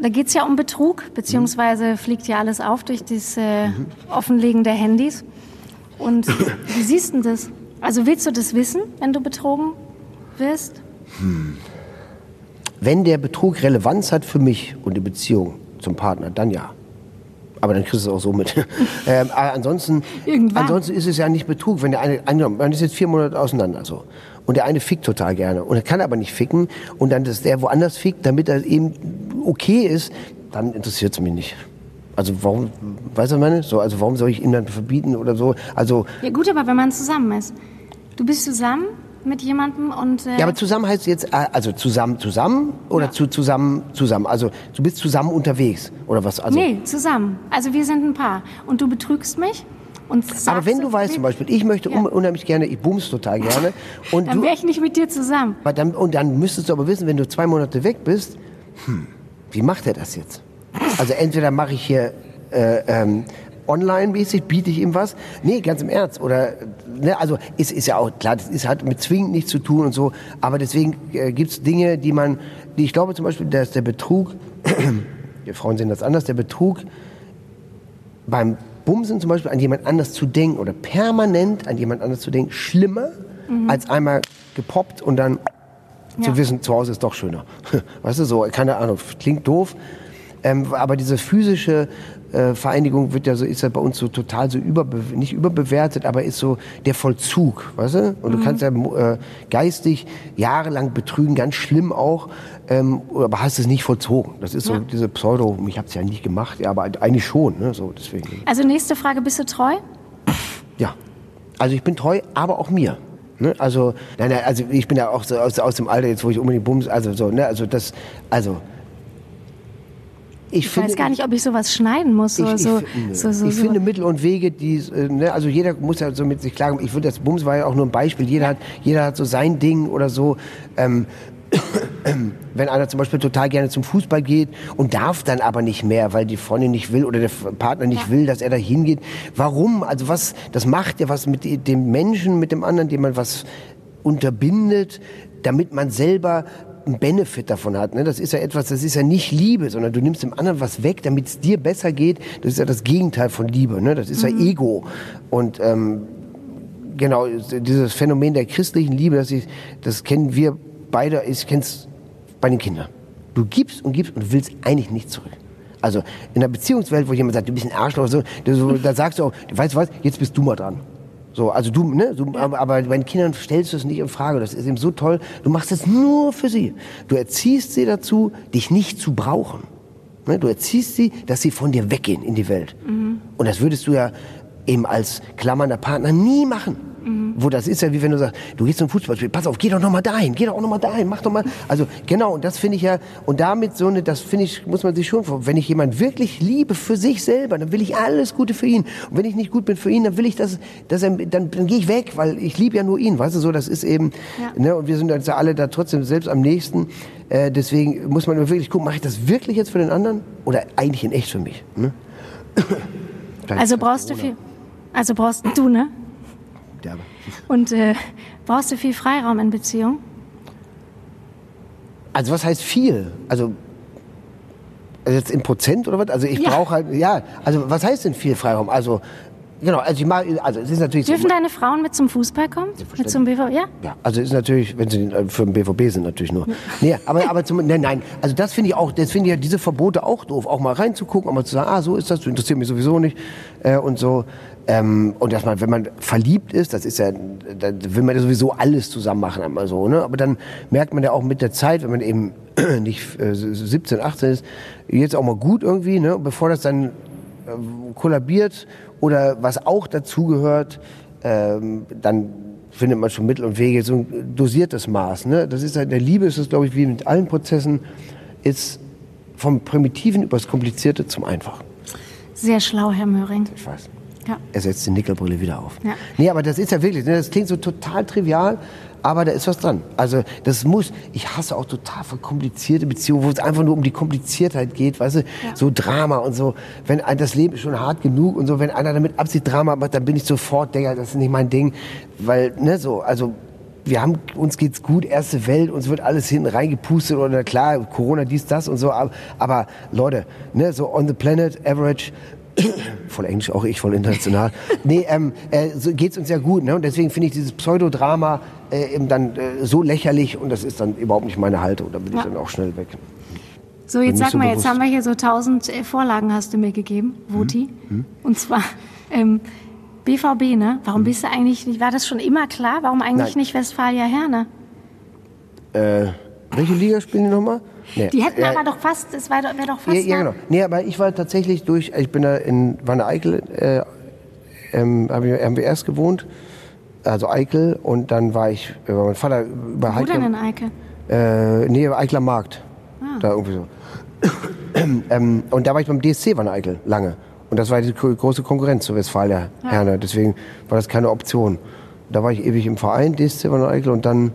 S3: Da geht's ja um Betrug, beziehungsweise fliegt ja alles auf durch das äh. Offenlegen der Handys. Und wie siehst du das? Also willst du das wissen, wenn du betrogen wirst?
S2: Wenn der Betrug Relevanz hat für mich und die Beziehung zum Partner, dann ja. Aber dann kriegst du es auch so mit. <laughs> ähm, ansonsten,
S3: Irgendwann.
S2: ansonsten ist es ja nicht Betrug. Wenn der eine, angenommen, man ist jetzt vier Monate auseinander so. Und der eine fickt total gerne. Und er kann aber nicht ficken. Und dann ist der woanders fickt, damit er eben okay ist, dann interessiert es mich nicht. Also warum, weißt du, meine? So, also warum soll ich ihm dann verbieten oder so? Also
S3: Ja gut, aber wenn man zusammen ist. Du bist zusammen mit jemandem und. Äh
S2: Ja, aber zusammen heißt jetzt, äh, also zusammen, zusammen oder
S3: Ja.
S2: zu, zusammen, zusammen? Also du bist zusammen unterwegs oder was? Also,
S3: nee, zusammen. Also wir sind ein Paar. Und du betrügst mich und
S2: aber wenn du weißt zum Beispiel, ich möchte
S3: Ja.
S2: un unheimlich gerne, ich bums total gerne. Und
S3: Dann wäre ich nicht mit dir zusammen.
S2: dann, und dann müsstest du aber wissen, wenn du zwei Monate weg bist, hm, wie macht er das jetzt? Also entweder mache ich hier äh, ähm, online-mäßig, biete ich ihm was. Nee, ganz im Ernst. Oder, ne, also ist, ist ja auch klar, das ist, hat mit zwingend nichts zu tun und so. Aber deswegen äh, gibt es Dinge, die man, die ich glaube zum Beispiel, dass der Betrug, <clears throat> die Frauen sehen das anders, der Betrug beim Bumsen zum Beispiel an jemand anders zu denken oder permanent an jemand anders zu denken, schlimmer als einmal gepoppt und dann zu
S3: Ja.
S2: wissen, zu Hause ist doch schöner. <laughs> Weißt du, so, keine Ahnung, klingt doof. Ähm, aber diese physische äh, Vereinigung wird ja so, ist ja bei uns so total so überbe nicht überbewertet, aber ist so der Vollzug, weißt du? Und du kannst ja äh, geistig jahrelang betrügen, ganz schlimm auch, ähm, aber hast es nicht vollzogen. Das ist so
S3: Ja.
S2: diese Pseudo, ich habe es ja nicht gemacht, ja, aber eigentlich schon, ne? So deswegen.
S3: Also nächste Frage, bist du treu?
S2: Ja. Also ich bin treu, aber auch mir. Ne? Also, nein, nein, also ich bin ja auch so aus, aus dem Alter jetzt, wo ich unbedingt bums, also so, ne, also das, also. Ich,
S3: Ich weiß gar nicht, ob ich sowas schneiden muss. So,
S2: ich, ich,
S3: so,
S2: finde-
S3: so, so,
S2: ich
S3: so.
S2: finde Mittel und Wege, die, äh, ne, also jeder muss ja so mit sich klarkommen. Ich würde das Bums war ja auch nur ein Beispiel. Jeder hat, jeder hat so sein Ding oder so. Ähm, wenn einer zum Beispiel total gerne zum Fußball geht und darf dann aber nicht mehr, weil die Freundin nicht will oder der Partner nicht
S3: Ja.
S2: will, dass er da hingeht. Warum? Also was, das macht ja was mit dem Menschen, mit dem anderen, dem man was unterbindet, damit man selber einen Benefit davon hat. Ne? Das ist ja etwas, das ist ja nicht Liebe, sondern du nimmst dem anderen was weg, damit es dir besser geht. Das ist ja das Gegenteil von Liebe. Ne? Das ist ja Ego. Und ähm, genau, dieses Phänomen der christlichen Liebe, das, ich, das kennen wir beide, ich kenne es bei den Kindern. Du gibst und gibst und willst eigentlich nicht zurück. Also in einer Beziehungswelt, wo jemand sagt, du bist ein Arschloch, so, du, so, da sagst du auch, weißt du was, jetzt bist du mal dran. So, also du, ne, so, aber, aber bei den Kindern stellst du es nicht in Frage. Das ist eben so toll. Du machst es nur für sie. Du erziehst sie dazu, dich nicht zu brauchen. Ne, du erziehst sie, dass sie von dir weggehen in die Welt. Und das würdest du ja eben als klammernder Partner nie machen. Wo das ist ja wie wenn du sagst, du gehst zum Fußballspiel, pass auf, geh doch noch mal dahin, geh doch auch noch mal dahin, mach doch mal. Also genau, und das finde ich ja, und damit so eine, das finde ich, muss man sich schon wenn ich jemanden wirklich liebe für sich selber, dann will ich alles Gute für ihn. Und wenn ich nicht gut bin für ihn, dann will ich, dass, dass er, dann, dann gehe ich weg, weil ich liebe ja nur ihn, weißt du, so, das ist eben,
S3: Ja.
S2: ne, und wir sind uns ja alle da trotzdem selbst am nächsten. Äh, deswegen muss man wirklich gucken, mache ich das wirklich jetzt für den anderen oder eigentlich in echt für mich? Ne?
S3: Also brauchst du viel. Also brauchst du, ne?
S2: Derbe.
S3: Und äh, brauchst du viel Freiraum in Beziehung?
S2: Also was heißt viel? Also also jetzt in Prozent oder was? Also ich
S3: Ja.
S2: brauche halt, ja, also was heißt denn viel Freiraum? Also genau, also ich mag, also es ist natürlich
S3: Dürfen
S2: so,
S3: deine Frauen mit zum Fußball kommen? Mit zum BV? Ja?
S2: ja, also ist natürlich, wenn sie äh, für den BVB sind natürlich nur. Nee, aber aber zum, nein, nein, also das finde ich auch, das finde ich ja diese Verbote auch doof, auch mal reinzugucken, auch mal zu sagen, ah, so ist das, du interessiert mich sowieso nicht äh, und so. Ähm, und dass man, wenn man verliebt ist, das ist ja, da will man ja sowieso alles zusammen machen, einmal so, ne? Aber dann merkt man ja auch mit der Zeit, wenn man eben <clears throat> nicht äh, 17, 18 ist, jetzt auch mal gut irgendwie, ne? Bevor das dann kollabiert oder was auch dazugehört, ähm, dann findet man schon Mittel und Wege, so ein dosiertes Maß. Ne? Das ist halt, in der Liebe ist es, glaube ich, wie mit allen Prozessen, ist vom Primitiven übers Komplizierte zum Einfachen.
S3: Sehr schlau, Herr Möhring.
S2: Ich weiß.
S3: Ja.
S2: Er setzt die Nickelbrille wieder auf.
S3: Ja.
S2: Nee, aber das ist ja wirklich, das klingt so total trivial, aber da ist was dran. Also das muss, ich hasse auch total verkomplizierte Beziehungen, wo es einfach nur um die Kompliziertheit geht, weißt du, so Drama und so. Wenn das Leben ist schon hart genug und so, wenn einer damit Absicht Drama macht, dann bin ich sofort, Digga, das ist nicht mein Ding, weil, ne, so, also wir haben, uns geht's gut, erste Welt, uns wird alles hinten reingepustet oder klar, Corona, dies, das und so, aber, aber Leute, ne, so on the planet, average, voll Englisch, auch ich voll international. nee, ähm, äh, so geht's uns ja gut, ne? Und deswegen finde ich dieses Pseudodrama äh, eben dann äh, so lächerlich und das ist dann überhaupt nicht meine Haltung. Da bin ich
S3: Ja.
S2: dann auch schnell weg.
S3: So, jetzt sag
S2: so
S3: mal, jetzt
S2: bewusst.
S3: haben wir hier so tausend äh, Vorlagen hast du mir gegeben, Voti.
S2: Hm?
S3: Und zwar ähm, BVB, ne? Warum bist du eigentlich nicht, war das schon immer klar? Warum eigentlich
S2: Nein.
S3: nicht Westfalia Herne?
S2: Äh, welche Liga spielen die nochmal? Nee.
S3: Die hätten
S2: äh,
S3: aber doch fast, es wäre doch, wär doch fast
S2: Ja, ja, genau. Nee, aber ich war tatsächlich durch, ich bin da in Wanne Eickel, äh, ähm, haben wir, erst gewohnt also Eickel. Und dann war ich, äh, mein Vater über
S3: Wo denn in Eike?
S2: äh, nee, Eickler Markt.
S3: Ah.
S2: Da irgendwie so. <coughs> ähm, und da war ich beim DSC Wanne Eickel lange. Und das war die gro- große Konkurrenz zur Westfalia Herne. Deswegen war das keine Option. Da war ich ewig im Verein, DSC Wanne Eickel und dann.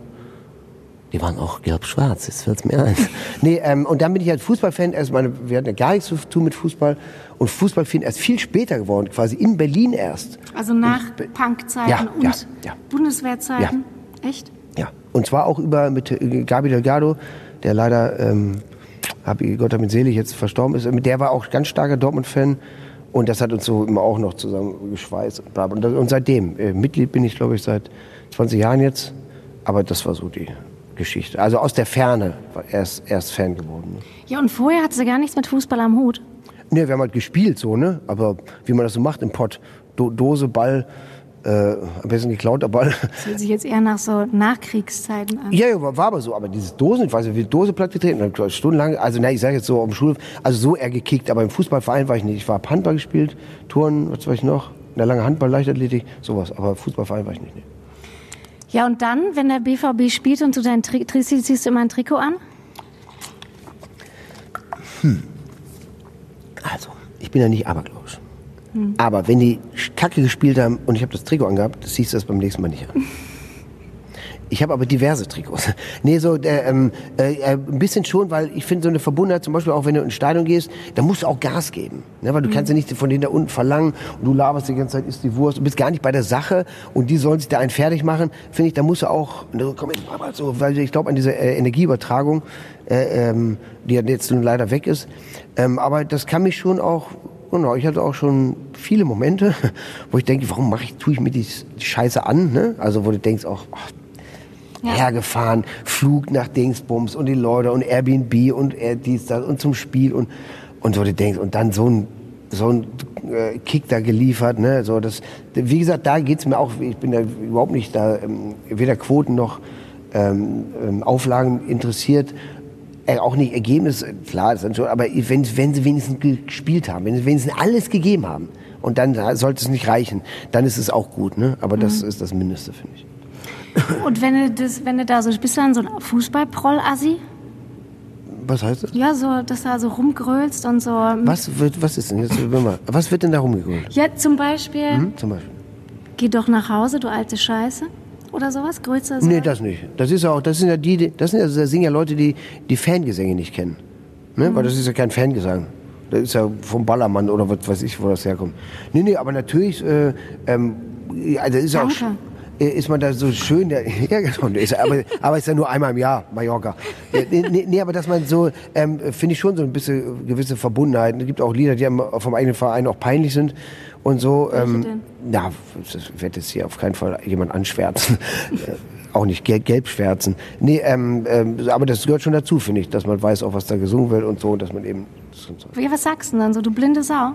S2: Die waren auch gelb-schwarz, jetzt fällt's mir ein. nee, ähm, und dann bin ich als Fußballfan, erst meine, wir hatten ja gar nichts zu tun mit Fußball. Und Fußballfan erst viel später geworden, quasi in Berlin erst.
S3: Also nach Punkzeiten
S2: Ja,
S3: und
S2: ja, ja.
S3: Bundeswehrzeiten? Echt?
S2: Ja, und zwar auch über mit äh, Gabi Delgado, der leider, ähm, hab, Gott ihn selig, jetzt verstorben ist. Mit der war auch ganz starker Dortmund-Fan. Und das hat uns so immer auch noch zusammen geschweißt. Und, und seitdem, äh, Mitglied bin ich, glaube ich, seit 20 Jahren jetzt. Aber das war so die Geschichte. Also aus der Ferne war erst, erst Fan geworden. Ne?
S3: Ja, und vorher hatte sie gar nichts mit Fußball am Hut.
S2: Ne, wir haben halt gespielt so, ne? Aber wie man das so macht im Pott. Do Dose, Ball, äh, am besten geklauter Ball.
S3: Das hört sich jetzt eher nach so Nachkriegszeiten an.
S2: Ja, ja, war aber so. Aber dieses Dosen, ich weiß nicht, wie Dose platt getreten, stundenlang, also na, ich sage jetzt so auf dem Schulhof, also so eher gekickt, aber im Fußballverein war ich nicht. Ich war Handball gespielt, Touren, was weiß ich noch, eine lange Handball, Leichtathletik, sowas. Aber Fußballverein war ich nicht. Nee.
S3: Ja, und dann, wenn der BVB spielt und du dein Tri Tri- ziehst du immer ein Trikot an?
S2: Also, ich bin ja nicht abergläubisch. Aber wenn die Kacke gespielt haben und ich habe das Trikot angehabt, das siehst du das beim nächsten Mal nicht an. Ich habe aber diverse Trikots. <laughs> Nee, so äh, ähm, äh, äh, ein bisschen schon, weil ich finde so eine Verbundenheit, zum Beispiel auch wenn du ins Stadion gehst, da musst du auch Gas geben. Ne? Weil du kannst ja nicht von denen da unten verlangen und du laberst die ganze Zeit, isst die Wurst, du bist gar nicht bei der Sache und die sollen sich da einen fertig machen. Finde ich, da musst du auch, ne, komm jetzt mal so, weil ich glaube an diese äh, Energieübertragung, äh, ähm, die ja jetzt nun leider weg ist. Ähm, aber das kann mich schon auch Genau, ich hatte auch schon viele Momente, <laughs> wo ich denke, warum mache ich, tue ich mir die Scheiße an, ne? Also wo du denkst auch, oh, hergefahren, Flug nach Dingsbums und die Leute und Airbnb und äh, dies, das und zum Spiel und, und so du denkst, und dann so ein, so ein äh, Kick da geliefert, ne? So das, wie gesagt, da geht's mir auch, ich bin da überhaupt nicht da, ähm, weder Quoten noch ähm, ähm, Auflagen interessiert. Äh, auch nicht Ergebnis, klar, das dann schon, aber wenn, wenn sie wenigstens gespielt haben, wenn sie wenigstens alles gegeben haben und dann sollte es nicht reichen, dann ist es auch gut, ne? Aber das ist das Mindeste, finde ich.
S3: Und wenn du, das, wenn du da so, bist du dann so ein Fußballproll-Assi?
S2: Was heißt das?
S3: Ja, so, dass du da so rumgrölst und so.
S2: Was wird, was ist denn jetzt, was wird denn da rumgeholt?
S3: Ja, zum Beispiel,
S2: Hm? Zum Beispiel.
S3: geh doch nach Hause, du alte Scheiße. Oder sowas? Grölst du so?
S2: Nee, das nicht. Das ist ja auch, das sind ja die, das sind ja, das singen ja Leute, die die Fangesänge nicht kennen. Ne? Weil das ist ja kein Fangesang. Das ist ja vom Ballermann oder was weiß ich, wo das herkommt. Nee, nee, aber natürlich, äh, ähm, ist ja auch,
S3: Danke.
S2: äh, ist man da so schön, <laughs> ja genau, ist, aber, aber ist ja nur einmal im Jahr, Mallorca. Äh, Nee, nee, nee aber dass man so, ähm, finde ich schon so ein bisschen gewisse Verbundenheit. Es gibt auch Lieder, die vom eigenen Verein auch peinlich sind und so. Ähm, ja, das wird jetzt hier auf keinen Fall jemand anschwärzen. Äh, auch nicht gelb, gelb schwärzen. Nee, ähm, ähm, aber das gehört schon dazu, finde ich, dass man weiß, auch was da gesungen wird und so, dass man eben so,
S3: Ja, was sagst du denn dann so, du blinde Sau?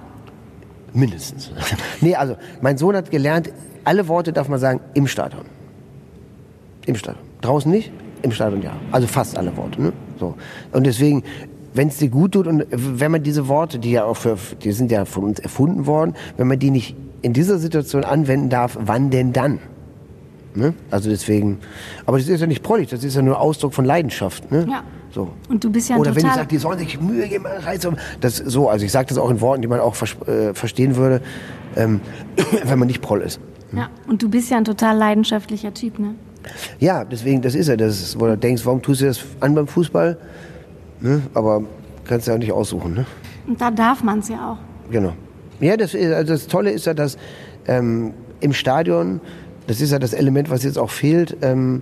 S2: mindestens. <laughs> nee, also mein Sohn hat gelernt, alle Worte darf man sagen im Stadion. Im Stadion. Draußen nicht, im Stadion ja. Also fast alle Worte. Ne? So. Und deswegen, wenn es dir gut tut und wenn man diese Worte, die ja auch für, die sind ja von uns erfunden worden, wenn man die nicht in dieser Situation anwenden darf, wann denn dann? Ne? Also deswegen, aber das ist ja nicht prollig, das ist ja nur Ausdruck von Leidenschaft. Ne?
S3: Ja.
S2: So.
S3: Und du bist ja
S2: Oder wenn ich sage, die sollen sich Mühe geben, Reiz um- das so, also ich sage das auch in Worten, die man auch äh, verstehen würde, ähm, <coughs> wenn man nicht proll ist.
S3: Ja, und du bist ja ein total leidenschaftlicher Typ, ne?
S2: Ja, deswegen, das ist ja das, wo du denkst, warum tust du das an beim Fußball? Ne? Aber kannst du ja auch nicht aussuchen, ne?
S3: Und da darf man es ja auch.
S2: Genau. Ja, das, ist, also das Tolle ist ja, dass ähm, im Stadion, das ist ja das Element, was jetzt auch fehlt, ähm,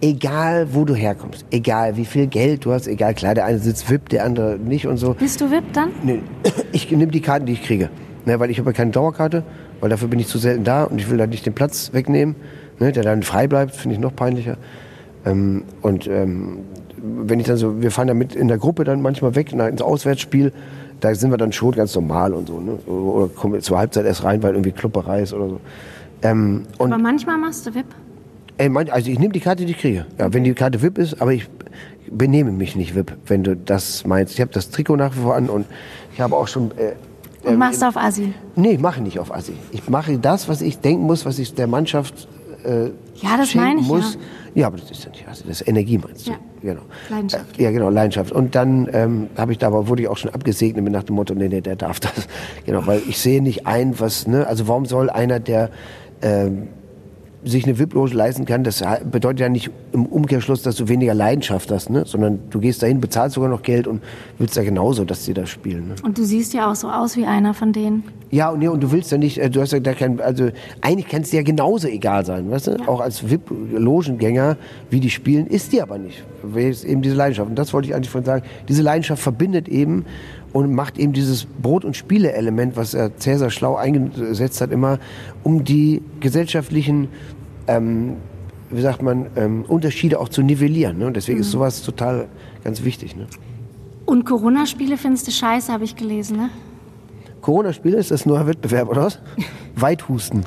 S2: egal wo du herkommst, egal wie viel Geld du hast, egal, klar, der eine sitzt VIP, der andere nicht und so.
S3: Bist du VIP dann?
S2: Nee, <coughs> ich nehme die Karten, die ich kriege. Ne, weil ich habe ja keine Dauerkarte, weil dafür bin ich zu selten da und ich will da nicht den Platz wegnehmen, ne, der dann frei bleibt, finde ich noch peinlicher. Ähm, und ähm, wenn ich dann so, wir fahren ja mit in der Gruppe dann manchmal weg ins Auswärtsspiel, da sind wir dann schon ganz normal und so. Ne? Oder kommen wir zur Halbzeit erst rein, weil irgendwie Klubberei ist oder so. Ähm, und
S3: Aber manchmal machst du VIP.
S2: Ey, mein, also ich nehme die Karte, die ich kriege. Ja, wenn die Karte VIP ist, aber ich benehme mich nicht VIP, wenn du das meinst. Ich habe das Trikot nach wie vor an und ich habe auch schon. Äh,
S3: Und machst auf Assi.
S2: nee, ich mache nicht auf Assi. Ich mache das, was ich denken muss, was ich der Mannschaft äh,
S3: Ja, das meine ich,
S2: muss.
S3: ja.
S2: Ja, aber das ist ja nicht, also das ist Energie meinst du?
S3: Ja.
S2: Genau.
S3: Leidenschaft.
S2: Äh, ja, genau, Leidenschaft. Und dann ähm, habe ich da, aber wurde ich auch schon abgesegnet mit nach dem Motto, nee, nee, der darf das. <laughs> Genau, weil ich sehe nicht ein, was, ne, also warum soll einer, der ähm, sich eine VIP-Loge leisten kann, das bedeutet ja nicht im Umkehrschluss, dass du weniger Leidenschaft hast, ne? sondern du gehst dahin, bezahlst sogar noch Geld und willst ja genauso, dass sie da spielen. Ne?
S3: Und du siehst ja auch so aus wie einer von denen.
S2: Ja, und, nee, und du willst ja nicht, äh, du hast ja da kein, also eigentlich kann es dir ja genauso egal sein, weißt du? Auch als VIP-Logengänger, wie die spielen, ist die aber nicht. Weil es eben diese Leidenschaft. Und das wollte ich eigentlich von sagen. Diese Leidenschaft verbindet eben und macht eben dieses Brot- und Spiele-Element, was äh, Cäsar schlau eingesetzt hat, immer, um die gesellschaftlichen ähm, wie sagt man, ähm, Unterschiede auch zu nivellieren. Ne? Und deswegen ist sowas total ganz wichtig. Ne?
S3: Und Corona-Spiele findest du scheiße, habe ich gelesen, ne?
S2: Corona-Spiele ist das ein neuer Wettbewerb, oder was? <laughs> Weithusten.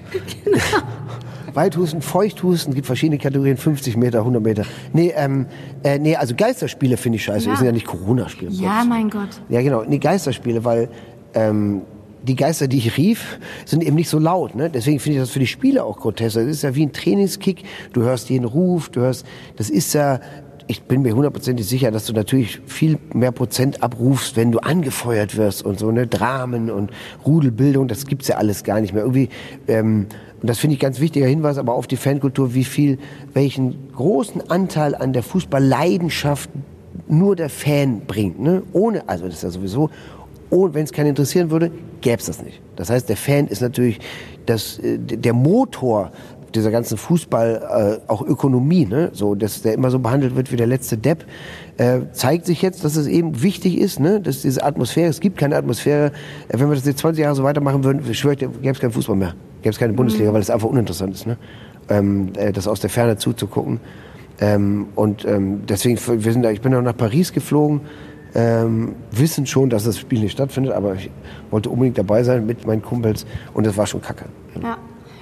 S2: Weithusten, Feuchthusten, gibt verschiedene Kategorien, 50 Meter, 100 Meter. Nee, ähm, äh, nee also Geisterspiele finde ich scheiße.
S3: Ja.
S2: Das sind ja nicht Corona-Spiele.
S3: Ja,
S2: Gottes
S3: mein Gott.
S2: Ja, genau. Nee, Geisterspiele, weil ähm, die Geister, die ich rief, sind eben nicht so laut. Ne? Deswegen finde ich das für die Spiele auch grotesk. Das ist ja wie ein Trainingskick. Du hörst jeden Ruf, du hörst, das ist ja, ich bin mir hundertprozentig sicher, dass du natürlich viel mehr Prozent abrufst, wenn du angefeuert wirst und so, ne? Dramen und Rudelbildung, das gibt's ja alles gar nicht mehr. Irgendwie, ähm, und das finde ich ganz wichtiger Hinweis aber auf die Fankultur, wie viel, welchen großen Anteil an der Fußballleidenschaft nur der Fan bringt. Ne? Ohne, also das ist ja sowieso, und wenn es keinen interessieren würde, gäbe es das nicht. Das heißt, der Fan ist natürlich das, äh, der Motor dieser ganzen Fußball, äh, auch Ökonomie, ne? so, dass der immer so behandelt wird wie der letzte Depp, äh, zeigt sich jetzt, dass es eben wichtig ist, ne? dass diese Atmosphäre, es gibt keine Atmosphäre, wenn wir das jetzt 20 Jahre so weitermachen würden, schwöre ich, dir, gäbe es keinen Fußball mehr, gäbe es keine Bundesliga, weil es einfach uninteressant ist, ne? ähm, äh, das aus der Ferne zuzugucken. Ähm, und ähm, deswegen, wir sind da, ich bin auch nach Paris geflogen, ähm, wissen schon, dass das Spiel nicht stattfindet, aber ich wollte unbedingt dabei sein mit meinen Kumpels und das war schon kacke.
S3: Ja.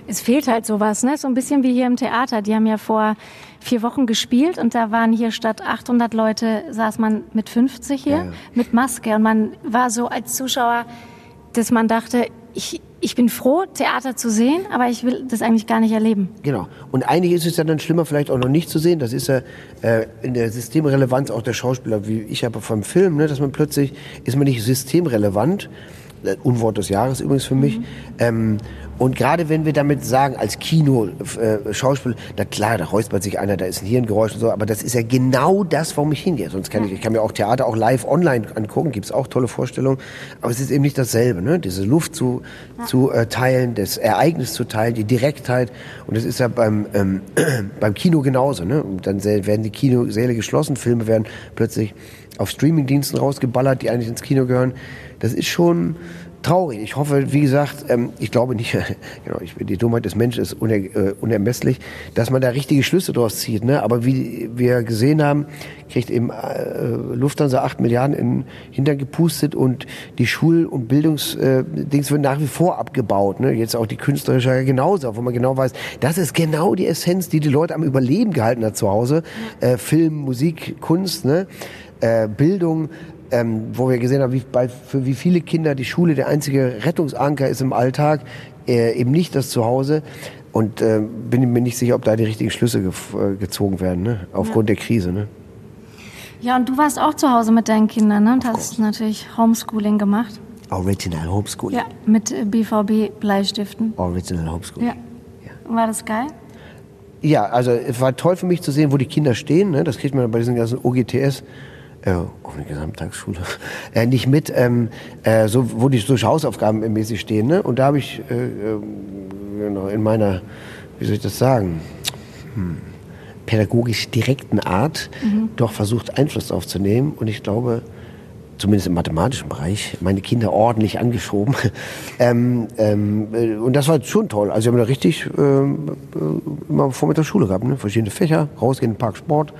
S3: Es fehlt halt sowas, ne? So ein bisschen wie hier im Theater. Die haben ja vor vier Wochen gespielt und da waren hier statt 800 Leute, saß man mit 50 hier,
S2: Ja, ja.
S3: mit Maske. Und man war so als Zuschauer, dass man dachte, ich, ich bin froh, Theater zu sehen, aber ich will das eigentlich gar nicht erleben.
S2: Genau. Und eigentlich ist es ja dann schlimmer, vielleicht auch noch nicht zu sehen. Das ist ja äh, in der Systemrelevanz auch der Schauspieler, wie ich habe vom Film, ne, dass man plötzlich, ist man nicht systemrelevant, Unwort des Jahres übrigens für mich, ähm, und gerade wenn wir damit sagen, als Kino, äh, Schauspiel, na klar, da räuspert sich einer, da ist ein Hirngeräusch und so, aber das ist ja genau das, warum ich hingehe. Sonst kann ich, ich kann mir auch Theater auch live online angucken, gibt's auch tolle Vorstellungen, aber es ist eben nicht dasselbe, ne? Diese Luft zu, zu äh, teilen, das Ereignis zu teilen, die Direktheit und das ist ja beim, ähm, <clears throat> beim Kino genauso, ne? Und dann werden die Kinosäle geschlossen, Filme werden plötzlich auf Streamingdiensten rausgeballert, die eigentlich ins Kino gehören. Das ist schon traurig. Ich hoffe, wie gesagt, ähm, ich glaube nicht, <laughs> genau, ich, die Dummheit des Menschen ist uner, äh, unermesslich, dass man da richtige Schlüsse draus zieht. Ne? Aber wie wir gesehen haben, kriegt eben äh, Lufthansa 8 Milliarden in Hintern gepustet und die Schul- und Bildungsdings äh, wird nach wie vor abgebaut. Ne? Jetzt auch die künstlerische genauso, wo man genau weiß, das ist genau die Essenz, die die Leute am Überleben gehalten hat zu Hause. Äh, Film, Musik, Kunst, ne? Äh, Bildung, ähm, wo wir gesehen haben, wie, bei, für wie viele Kinder die Schule der einzige Rettungsanker ist im Alltag, äh, eben nicht das Zuhause. Und äh, bin mir nicht sicher, ob da die richtigen Schlüsse gef- äh, gezogen werden, ne? aufgrund der Krise. Ne?
S3: Ja, und du warst auch zu Hause mit deinen Kindern ne? und hast natürlich Homeschooling gemacht.
S2: Original Homeschooling.
S3: Ja, mit äh, BVB-Bleistiften.
S2: Original Homeschooling.
S3: Ja. War das geil?
S2: Ja, also es war toll für mich zu sehen, wo die Kinder stehen. Ne? Das kriegt man bei diesen ganzen OGTS, äh, auf eine Gesamttagsschule, äh, nicht mit, ähm, äh, so, wo die so Hausaufgaben mäßig stehen. Ne? Und da habe ich äh, äh, genau, in meiner, wie soll ich das sagen, hm, pädagogisch direkten Art doch versucht, Einfluss drauf zu nehmen. Und ich glaube, zumindest im mathematischen Bereich, meine Kinder ordentlich angeschoben. <laughs> ähm, ähm, äh, und das war schon toll. Also wir haben da richtig ähm, äh, immer Vormittag Schule gehabt, ne? verschiedene Fächer, rausgehen Park Sport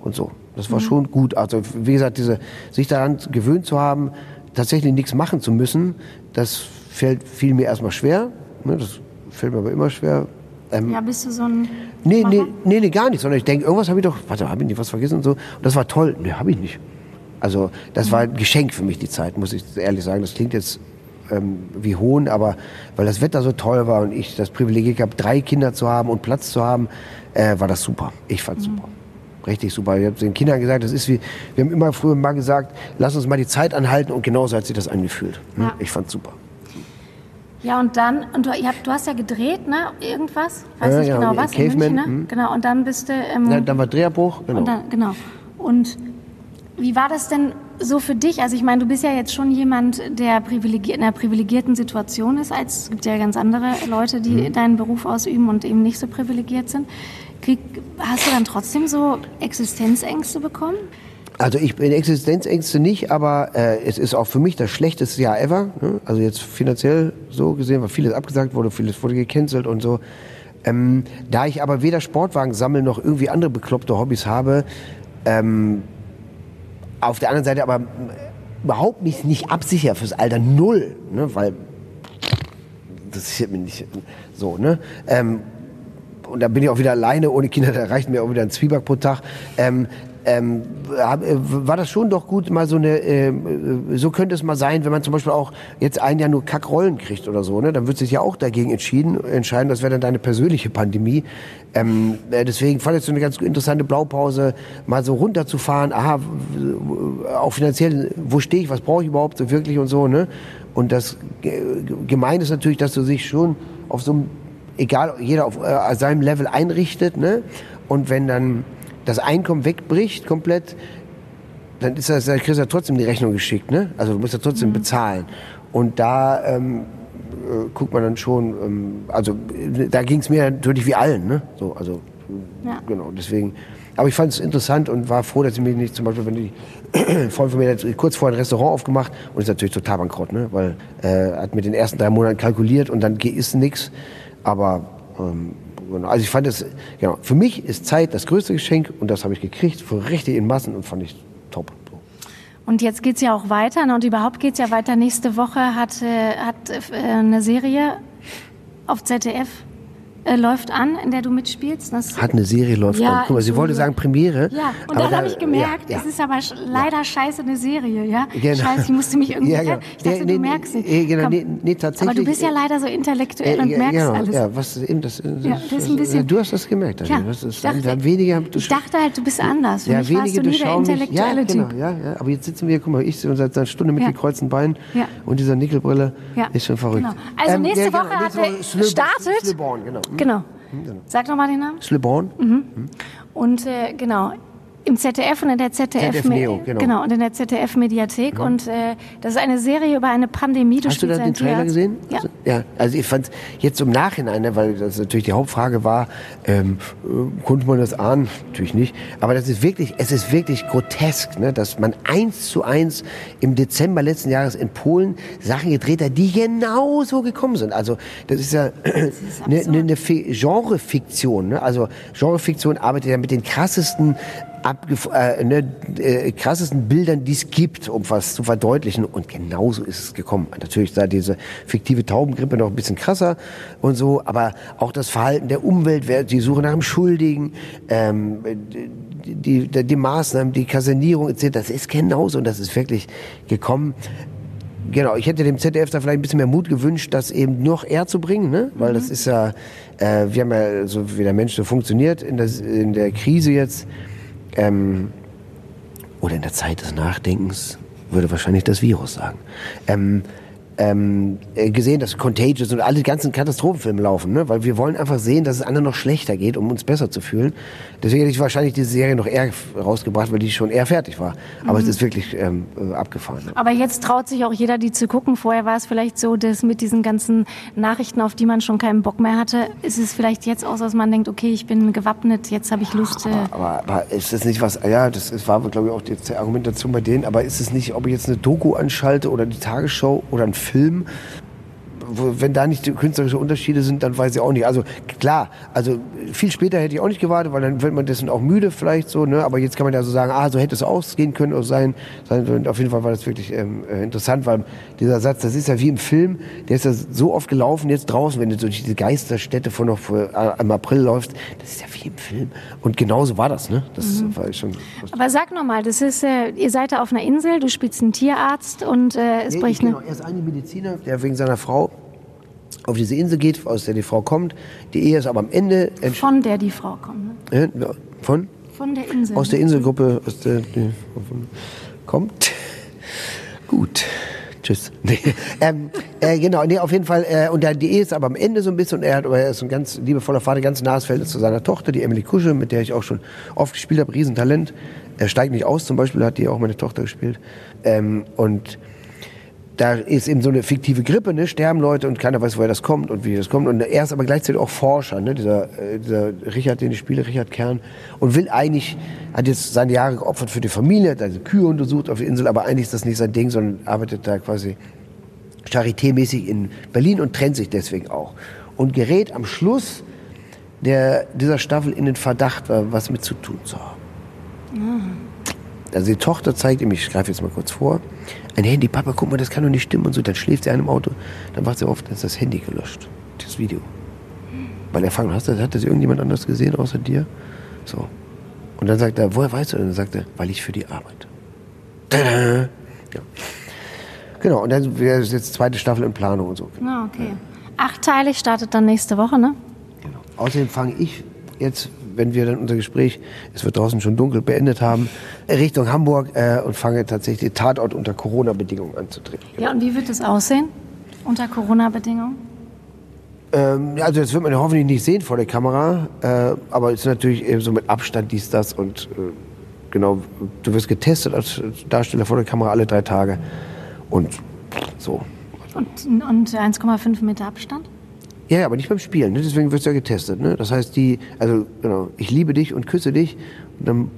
S2: und so. Das war schon gut. Also wie gesagt, diese, sich daran gewöhnt zu haben, tatsächlich nichts machen zu müssen, das fällt fiel mir erstmal schwer. Ne? Das fällt mir aber immer schwer. Ähm,
S3: Ja, bist du so ein.
S2: Nee, nee, nee, nee, gar nicht, sondern ich denke, irgendwas habe ich doch, warte, habe ich nicht was vergessen und so. Und das war toll. Nee, habe ich nicht. Also, das war ein Geschenk für mich, die Zeit, muss ich ehrlich sagen. Das klingt jetzt ähm, wie Hohn, aber weil das Wetter so toll war und ich das Privileg gehabt, drei Kinder zu haben und Platz zu haben, äh, war das super. Ich fand's mhm. super. Richtig super. Ich habe den Kindern gesagt, das ist wie, wir haben immer früher mal gesagt, lass uns mal die Zeit anhalten und genauso hat sich das angefühlt. Hm? Ja. Ich fand's super.
S3: Ja, und dann, und du, habt, du hast ja gedreht, ne? Irgendwas? Weiß ja, nicht ja, genau was.
S2: Caveman, in München, ne?
S3: Hm. Genau, und dann bist du. Ähm,
S2: ja, dann war Dreherbruch, genau.
S3: Und dann, genau. Und wie war das denn so für dich? Also ich meine, du bist ja jetzt schon jemand, der privilegiert, in einer privilegierten Situation ist, als es gibt ja ganz andere Leute, die mhm. deinen Beruf ausüben und eben nicht so privilegiert sind. Krieg, hast du dann trotzdem so Existenzängste bekommen?
S2: Also ich bin Existenzängste nicht, aber äh, es ist auch für mich das schlechteste Jahr ever. Ne? Also jetzt finanziell so gesehen, weil vieles abgesagt wurde, vieles wurde gecancelt und so. Ähm, da ich aber weder Sportwagen sammeln noch irgendwie andere bekloppte Hobbys habe, ähm, auf der anderen Seite aber überhaupt mich nicht absicher fürs Alter null, ne? weil das interessiert mich nicht so. Ne? Ähm, und da bin ich auch wieder alleine, ohne Kinder, da reicht mir auch wieder ein Zwieback pro Tag. Ähm, ähm, war das schon doch gut, mal so eine, äh, so könnte es mal sein, wenn man zum Beispiel auch jetzt ein Jahr nur Kackrollen kriegt oder so, ne? dann wird sich ja auch dagegen entschieden, entscheiden, das wäre dann deine persönliche Pandemie. Ähm, äh, deswegen fand ich so eine ganz interessante Blaupause, mal so runterzufahren, aha, auch finanziell, wo stehe ich, was brauche ich überhaupt so wirklich und so, ne? Und das Gemein ist natürlich, dass du sich schon auf so einem, egal, jeder auf äh, seinem Level einrichtet, ne? Und wenn dann das Einkommen wegbricht komplett, dann ist das, dann kriegst du ja trotzdem die Rechnung geschickt, ne? Also du musst ja trotzdem mhm. bezahlen. Und da ähm, äh, guckt man dann schon, ähm, also da ging es mir natürlich wie allen, ne? So, also ja. genau, deswegen. Aber ich fand es interessant und war froh, dass ich mich nicht zum Beispiel, wenn die <clears throat> Freund von mir hat kurz vorher ein Restaurant aufgemacht und ist natürlich total bankrott, ne? Weil äh, hat mit den ersten drei Monaten kalkuliert und dann ist nichts. Aber ähm, Genau. Also ich fand es, genau, für mich ist Zeit das größte Geschenk und das habe ich gekriegt für richtig in Massen und fand ich top.
S3: Und jetzt geht es ja auch weiter ne? und überhaupt geht es ja weiter. Nächste Woche hat, äh, hat äh, eine Serie auf ZDF äh, läuft an, in der du mitspielst. Das
S2: Hat eine Serie läuft ja, an. Guck mal, sie wollte sagen Premiere.
S3: Ja, und dann habe ich gemerkt, ja, ja. es ist aber leider scheiße eine Serie, ja? Genau. Scheiße, ich musste mich <laughs> irgendwie... Ja, genau. Ich dachte, nee, du merkst nicht. Nee,
S2: genau, nee, nee, tatsächlich.
S3: Aber du bist ja leider so intellektuell äh, und merkst genau, alles.
S2: Ja, was, das, das, ja, das ist ein bisschen, du hast das gemerkt. Also. Ja, das ist, ich, dachte, weniger, du,
S3: ich dachte halt, du bist anders.
S2: Für ja, mich wenige warst du nie der intellektuelle ja, genau, Ja, ja, aber jetzt sitzen wir, guck mal, ich seit einer Stunde mit gekreuzten Beinen und dieser Nickelbrille ist schon verrückt. Genau.
S3: Also ähm, nächste Woche hat er startet... Genau. Sag nochmal den Namen.
S2: Sleborn.
S3: Mhm. Und äh, genau, im ZDF und in der ZDF, ZDF Neo, genau. genau. und in der ZDF Mediathek mhm. und äh, das ist eine Serie über eine Pandemie.
S2: Du Hast du da den Trailer gesehen?
S3: Ja.
S2: Also, ja. Also ich fand jetzt im Nachhinein, ne, weil das natürlich die Hauptfrage war, ähm, äh, konnte man das ahnen? Natürlich nicht. Aber das ist wirklich, es ist wirklich grotesk, ne, dass man eins zu eins im Dezember letzten Jahres in Polen Sachen gedreht hat, die genauso gekommen sind. Also das ist ja eine, eine, eine Genrefiktion. Ne? Also Genrefiktion arbeitet ja mit den krassesten äh, ne, äh, krassesten Bildern, die es gibt, um was zu verdeutlichen. Und genauso ist es gekommen. Natürlich sah diese fiktive Taubengrippe noch ein bisschen krasser und so, aber auch das Verhalten der Umwelt, die Suche nach dem Schuldigen, ähm, die, die, die Maßnahmen, die Kasernierung etc., das ist genauso und das ist wirklich gekommen. Genau, ich hätte dem ZDF da vielleicht ein bisschen mehr Mut gewünscht, das eben noch eher zu bringen, ne? weil mhm. das ist ja, äh, wir haben ja so wie der Mensch so funktioniert in, das, in der Krise jetzt, ähm, oder in der Zeit des Nachdenkens, würde wahrscheinlich das Virus sagen. Ähm, ähm, äh, gesehen, dass Contagious und alle ganzen Katastrophenfilme laufen, ne? weil wir wollen einfach sehen, dass es anderen noch schlechter geht, um uns besser zu fühlen. Deswegen hätte ich wahrscheinlich diese Serie noch eher rausgebracht, weil die schon eher fertig war. Aber mhm. es ist wirklich ähm, äh, abgefahren. Ne?
S3: Aber jetzt traut sich auch jeder, die zu gucken. Vorher war es vielleicht so, dass mit diesen ganzen Nachrichten, auf die man schon keinen Bock mehr hatte, ist es vielleicht jetzt aus, dass man denkt, okay, ich bin gewappnet, jetzt habe ich Lust.
S2: Äh aber, aber, aber, ist das nicht was, ja, das, das war, glaube ich, auch die Argumentation bei denen, aber ist es nicht, ob ich jetzt eine Doku anschalte oder die Tagesschau oder ein Film, Film wo, wenn da nicht künstlerische Unterschiede sind, dann weiß ich auch nicht. Also klar, also viel später hätte ich auch nicht gewartet, weil dann wird man dessen auch müde vielleicht so. Ne? Aber jetzt kann man ja so sagen, ah, so hätte es ausgehen können oder sein. Auf jeden Fall war das wirklich ähm, äh, interessant, weil dieser Satz, das ist ja wie im Film, der ist ja so oft gelaufen jetzt draußen, wenn du durch diese Geisterstätte von noch vor, äh, im April läufst, das ist ja wie im Film. Und genauso war das, ne? Das
S3: Mhm.
S2: war schon.
S3: Aber sag nochmal, das ist, äh, ihr seid da auf einer Insel, du spielst einen Tierarzt und äh, es
S2: Nee,
S3: bricht
S2: genau,
S3: eine.
S2: er ist ein Mediziner, der wegen seiner Frau auf diese Insel geht, aus der die Frau kommt. Die Ehe ist aber am Ende
S3: Von der die Frau kommt. Ne?
S2: ja, von
S3: Von der Insel.
S2: aus der Inselgruppe aus der, die, von, kommt. Gut. Tschüss. <laughs> Nee, ähm, äh, genau, nee, auf jeden Fall. Äh, und die Ehe ist aber am Ende so ein bisschen. Und er, hat, aber er ist ein ganz liebevoller Vater, ganz nahes Verhältnis zu seiner Tochter, die Emily Kusche, mit der ich auch schon oft gespielt habe. Riesentalent. Er steigt nicht aus, zum Beispiel hat die auch meine Tochter gespielt. Ähm, und da ist eben so eine fiktive Grippe, ne? sterben Leute und keiner weiß, woher das kommt und wie das kommt. Und er ist aber gleichzeitig auch Forscher, ne? dieser, äh, dieser Richard, den ich spiele, Richard Kern, und will eigentlich, hat jetzt seine Jahre geopfert für die Familie, hat also Kühe untersucht auf der Insel, aber eigentlich ist das nicht sein Ding, sondern arbeitet da quasi Charité-mäßig in Berlin und trennt sich deswegen auch. Und gerät am Schluss der, dieser Staffel in den Verdacht, äh, was mit zu tun zu haben. Also die Tochter zeigt ihm, ich greife jetzt mal kurz vor, ein Handy, Papa, guck mal, das kann doch nicht stimmen und so. Dann schläft sie in einem Auto, dann wacht sie auf, dann ist das Handy gelöscht, das Video. Weil er fragt, hast du, hat das irgendjemand anders gesehen außer dir? So. Und dann sagt er, woher weißt du? Und dann sagt er, weil ich für die arbeite. Tada! Ja. Genau, und dann wäre jetzt zweite Staffel in Planung und so.
S3: Ah, okay. Achtteilig startet dann nächste Woche, ne?
S2: Genau. Außerdem fange ich jetzt, wenn wir dann unser Gespräch, es wird draußen schon dunkel, beendet haben, Richtung Hamburg äh, und fange tatsächlich den Tatort unter Corona-Bedingungen anzutreten.
S3: Ja, und wie wird es aussehen? Unter Corona-Bedingungen?
S2: Ähm, also das wird man ja hoffentlich nicht sehen vor der Kamera, äh, aber es ist natürlich eben so mit Abstand dies, das und äh, genau, du wirst getestet als Darsteller vor der Kamera alle drei Tage und so.
S3: Und, und 1,5 Meter Abstand?
S2: Ja, aber nicht beim Spielen, ne? deswegen wirst du ja getestet. Ne? Das heißt, die, also genau, ich liebe dich und küsse dich. Und dann,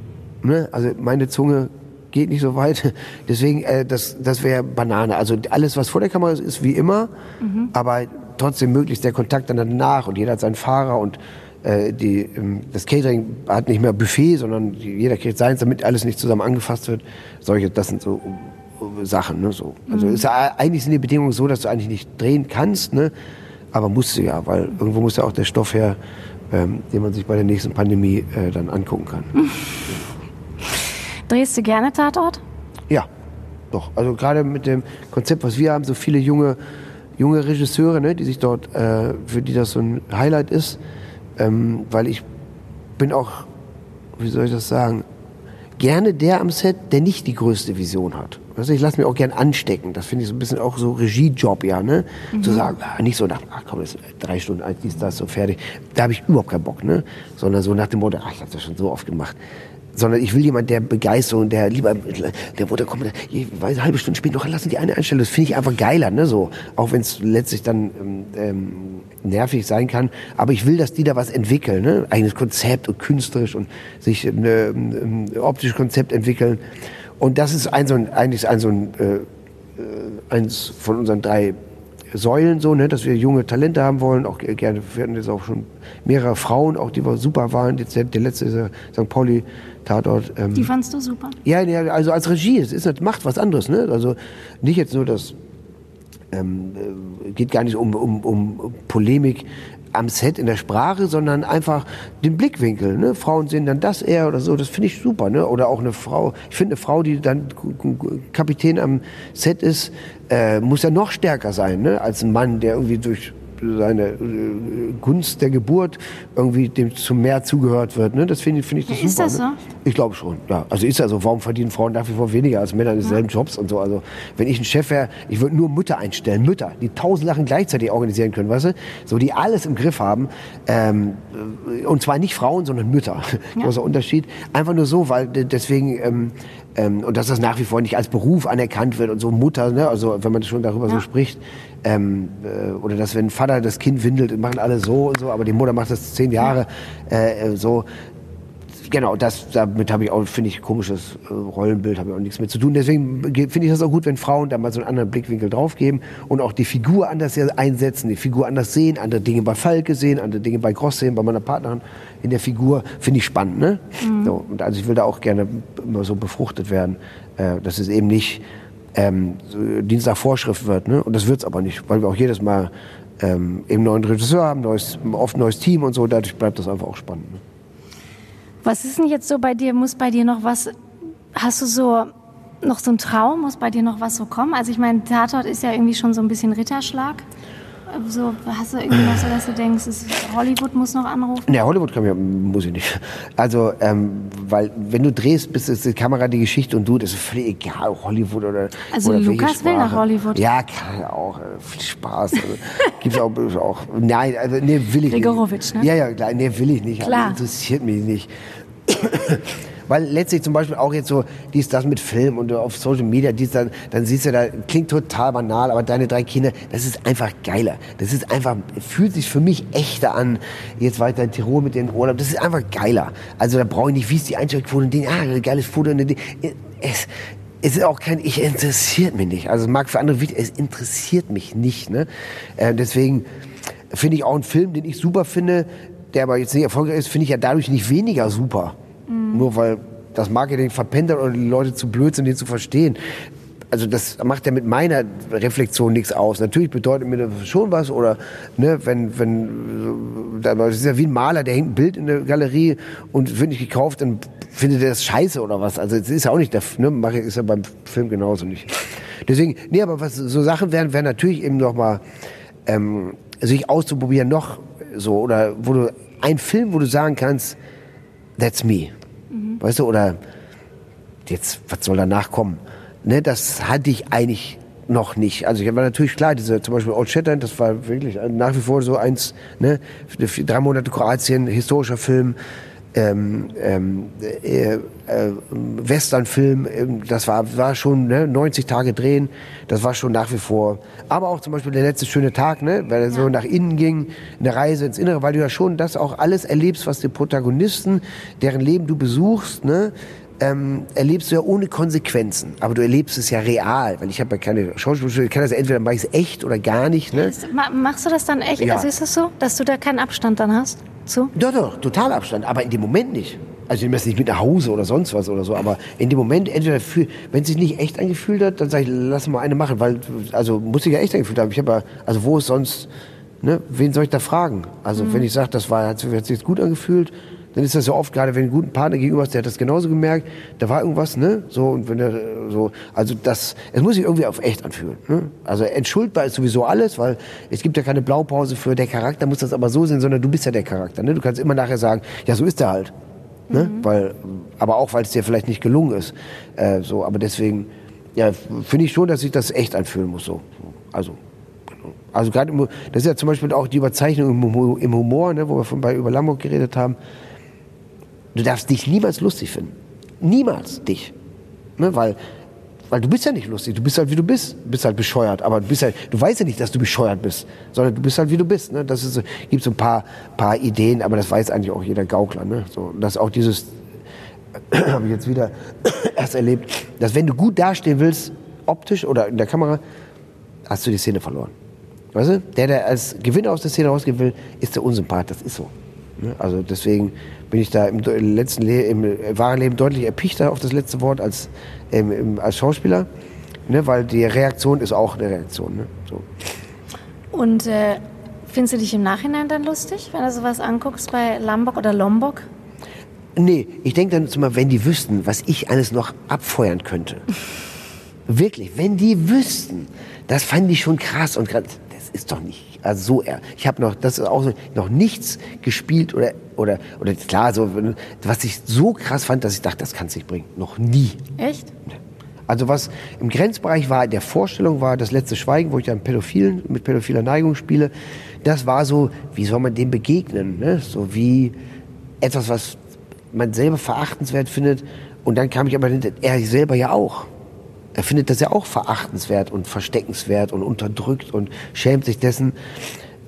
S2: ne? Also meine Zunge geht nicht so weit. <laughs> Deswegen, äh, das, das wäre Banane. Also alles, was vor der Kamera ist, ist wie immer, aber trotzdem möglichst der Kontakt dann danach und jeder hat seinen Fahrer und äh, die, ähm, das Catering hat nicht mehr Buffet, sondern jeder kriegt seins, damit alles nicht zusammen angefasst wird. Solche, das sind so äh, Sachen. Ne? So. Also ist ja, eigentlich sind die Bedingungen so, dass du eigentlich nicht drehen kannst, ne? Aber musst du ja, weil irgendwo muss ja auch der Stoff her, ähm, den man sich bei der nächsten Pandemie äh, dann angucken kann. <laughs>
S3: Drehst du gerne Tatort?
S2: Ja, doch. Also gerade mit dem Konzept, was wir haben, so viele junge, junge Regisseure, ne, die sich dort, äh, für die das so ein Highlight ist, ähm, weil ich bin auch, wie soll ich das sagen, gerne der am Set, der nicht die größte Vision hat. Also ich lasse mich auch gern anstecken. Das finde ich so ein bisschen auch so Regiejob, ja, ne? Zu sagen, ah, nicht so nach, ach komm, das ist drei Stunden alt, dies, das, so fertig. Da habe ich überhaupt keinen Bock, ne? Sondern so nach dem Motto, ach, ich habe das schon so oft gemacht. Sondern ich will jemand, der Begeisterung, der lieber, der Mutter kommt, ich weiß, eine halbe Stunde später noch, lassen die eine einstellen. Das finde ich einfach geiler, ne? So, auch wenn es letztlich dann ähm, ähm, nervig sein kann. Aber ich will, dass die da was entwickeln, ne? Eigenes Konzept und künstlerisch und sich ein, ein, ein optisches Konzept entwickeln. Und das ist ein so ein, eigentlich ein so ein, äh, äh, eins von unseren drei Säulen so, ne, dass wir junge Talente haben wollen. Auch gerne, wir hatten jetzt auch schon mehrere Frauen, auch die super waren. Jetzt der, der letzte ist St. Pauli Tatort. Ähm,
S3: Die fandst du super?
S2: ja, ja, also als Regie, es ist, das macht was anderes, ne? Also nicht jetzt nur das, ähm, äh, geht gar nicht um, um, um Polemik am Set in der Sprache, sondern einfach den Blickwinkel. Ne? Frauen sehen dann das eher oder so, das finde ich super. Ne? Oder auch eine Frau, ich finde eine Frau, die dann Kapitän am Set ist, äh, muss ja noch stärker sein, ne? als ein Mann, der irgendwie durch seine äh, Gunst der Geburt irgendwie dem zum Mehr zugehört wird. Ne? Das finde ich, finde ich das
S3: Ja, ist
S2: super.
S3: das
S2: ne?
S3: so?
S2: Ich glaube schon, ja. Also ist ja so, warum verdienen Frauen nach wie vor weniger als Männer in denselben Jobs und so. Also wenn ich ein Chef wäre, ich würde nur Mütter einstellen, Mütter, die tausend Sachen gleichzeitig organisieren können, weißt du? So, die alles im Griff haben. Ähm, äh, und zwar nicht Frauen, sondern Mütter. <laughs> Großer Unterschied. Einfach nur so, weil de- deswegen, ähm, ähm, und dass das nach wie vor nicht als Beruf anerkannt wird und so Mutter, ne? also wenn man schon darüber so spricht, ähm, äh, oder dass wenn Vater das Kind windelt, machen alle so und so, aber die Mutter macht das zehn Jahre äh, äh, so genau, das, damit habe ich auch, finde ich, komisches äh, Rollenbild, habe ich auch nichts mit zu tun. Deswegen finde ich das auch gut, wenn Frauen da mal so einen anderen Blickwinkel draufgeben und auch die Figur anders einsetzen, die Figur anders sehen, andere Dinge bei Falke sehen, andere Dinge bei Gross sehen, bei meiner Partnerin in der Figur, finde ich spannend. Ne? Mhm. So, und also ich will da auch gerne immer so befruchtet werden, äh, dass es eben nicht ähm, Dienstag Vorschrift wird. Ne? Und das wird es aber nicht, weil wir auch jedes Mal ähm, eben neuen Regisseur haben, neues, oft neues Team und so, dadurch bleibt das einfach auch spannend. Ne?
S3: Was ist denn jetzt so bei dir? Muss bei dir noch was, hast du so noch so einen Traum? Muss bei dir noch was so kommen? Also ich meine, Tatort ist ja irgendwie schon so ein bisschen Ritterschlag. So, hast du so, dass du denkst, Hollywood muss noch anrufen?
S2: Ne, Hollywood kann ich, muss ich nicht. Also, ähm, weil wenn du drehst, bist ist die Kamera die Geschichte und du, das ist völlig egal, Hollywood oder
S3: Also
S2: oder
S3: Lukas will nach Hollywood.
S2: Ja, kann auch. Äh, viel Spaß. Also, gibt's auch, auch. Nein, also nee, will ich
S3: Grigorowitsch,
S2: nicht. ne? Ja, ja, klar, nee, will ich nicht.
S3: Klar.
S2: Also, interessiert mich nicht. Weil letztlich zum Beispiel auch jetzt so dies, das mit Film und auf Social Media, dies, dann, dann siehst du da, klingt total banal, aber deine drei Kinder, das ist einfach geiler. Das ist einfach, fühlt sich für mich echter an, jetzt weiter in Tirol mit den Urlaub. Das ist einfach geiler. Also da brauche ich nicht, wie ist die Einstellquote und den, ah, geiles Foto den, es, es ist auch kein, ich interessiert mich nicht. Also es mag für andere, es interessiert mich nicht. Ne? Äh, deswegen finde ich auch einen Film, den ich super finde, der aber jetzt nicht erfolgreich ist, finde ich ja dadurch nicht weniger super. Mhm. Nur weil das Marketing verpennt oder die Leute zu blöd sind, den zu verstehen. Also das macht ja mit meiner Reflexion nichts aus. Natürlich bedeutet mir das schon was oder ne, wenn wenn das ist ja wie ein Maler, der hängt ein Bild in der Galerie und wird nicht gekauft, dann findet er das scheiße oder was. Also das ist ja auch nicht der ne, ist ja beim Film genauso nicht. Deswegen, nee, aber was so Sachen wären, wären natürlich eben noch mal ähm, sich auszuprobieren noch so oder wo du ein Film, wo du sagen kannst, that's me. Weißt du, oder jetzt, was soll danach kommen? Ne, das hatte ich eigentlich noch nicht. Also ich war natürlich klar, diese zum Beispiel Old Shatterhand, das war wirklich nach wie vor so eins, ne, drei Monate Kroatien, historischer Film, ähm, ähm, äh, äh, Westernfilm, ähm, das war, war schon ne, 90 Tage drehen, das war schon nach wie vor. Aber auch zum Beispiel der letzte schöne Tag, ne, weil er so nach innen ging, eine Reise ins Innere, weil du ja schon das auch alles erlebst, was die Protagonisten, deren Leben du besuchst, ne, ähm, erlebst du ja ohne Konsequenzen. Aber du erlebst es ja real, weil ich habe ja keine Schauspielschule. Ich kann das entweder mache ich es echt oder gar nicht. Ne?
S3: Machst du das dann echt? Ja. Also ist das so, dass du da keinen Abstand dann hast? Zu?
S2: Doch, doch, total Abstand. Aber in dem Moment nicht. Also ich nehme das nicht mit nach Hause oder sonst was oder so. Aber in dem Moment, entweder wenn es sich nicht echt angefühlt hat, dann sage ich, lass mal eine machen. Weil, also muss ich ja echt angefühlt haben. Ich habe ja, also wo ist sonst, ne, wen soll ich da fragen? Also mhm. wenn ich sage, das war, hat sich gut angefühlt, dann ist das so oft, gerade wenn du einen guten Partner gegenüber hast, der hat das genauso gemerkt, da war irgendwas, ne? So, und wenn er so, also das, es muss sich irgendwie auf echt anfühlen. Ne? Also entschuldbar ist sowieso alles, weil es gibt ja keine Blaupause für der Charakter, muss das aber so sein, sondern du bist ja der Charakter. Ne? Du kannst immer nachher sagen, ja, so ist er halt. Ne? Mhm. Weil, aber auch, weil es dir vielleicht nicht gelungen ist. Äh, so, aber deswegen, ja, finde ich schon, dass sich das echt anfühlen muss. So. Also, genau. also gerade, das ist ja zum Beispiel auch die Überzeichnung im Humor, ne, wo wir von bei über Lambo geredet haben. Du darfst dich niemals lustig finden. Niemals dich. Ne, weil, weil du bist ja nicht lustig. Du bist halt wie du bist. Du bist halt bescheuert. Aber du bist halt, du weißt ja nicht, dass du bescheuert bist, sondern du bist halt wie du bist. Ne? Das ist, gibt so ein paar, paar Ideen, aber das weiß eigentlich auch jeder Gaukler. Ne? So, dass auch dieses, <clears throat> habe ich jetzt wieder <clears throat> erst erlebt, dass wenn du gut dastehen willst, optisch oder in der Kamera, hast du die Szene verloren. Weißt du? Der, der als Gewinner aus der Szene rausgehen will, ist der Unsympath. Das ist so. Ne? Also deswegen bin ich da im letzten Le im wahren Leben deutlich erpichter auf das letzte Wort als, ähm, im, als Schauspieler, ne? weil die Reaktion ist auch eine Reaktion. Ne? So.
S3: Und äh, findest du dich im Nachhinein dann lustig, wenn du sowas anguckst bei Lombok oder Lombok?
S2: Nee, ich denke dann immer, wenn die wüssten, was ich alles noch abfeuern könnte. <laughs> Wirklich, wenn die wüssten, das fand ich schon krass und das ist doch nicht also so, ich habe noch, das ist auch so, noch nichts gespielt oder, oder, oder klar, so, was ich so krass fand, dass ich dachte, das kann es nicht bringen. Noch nie.
S3: Echt?
S2: Also was im Grenzbereich war, der Vorstellung war, das letzte Schweigen, wo ich dann Pädophilen, mit pädophiler Neigung spiele, das war so, wie soll man dem begegnen? Ne? So wie etwas, was man selber verachtenswert findet. Und dann kam ich aber, er selber ja auch er findet das ja auch verachtenswert und versteckenswert und unterdrückt und schämt sich dessen.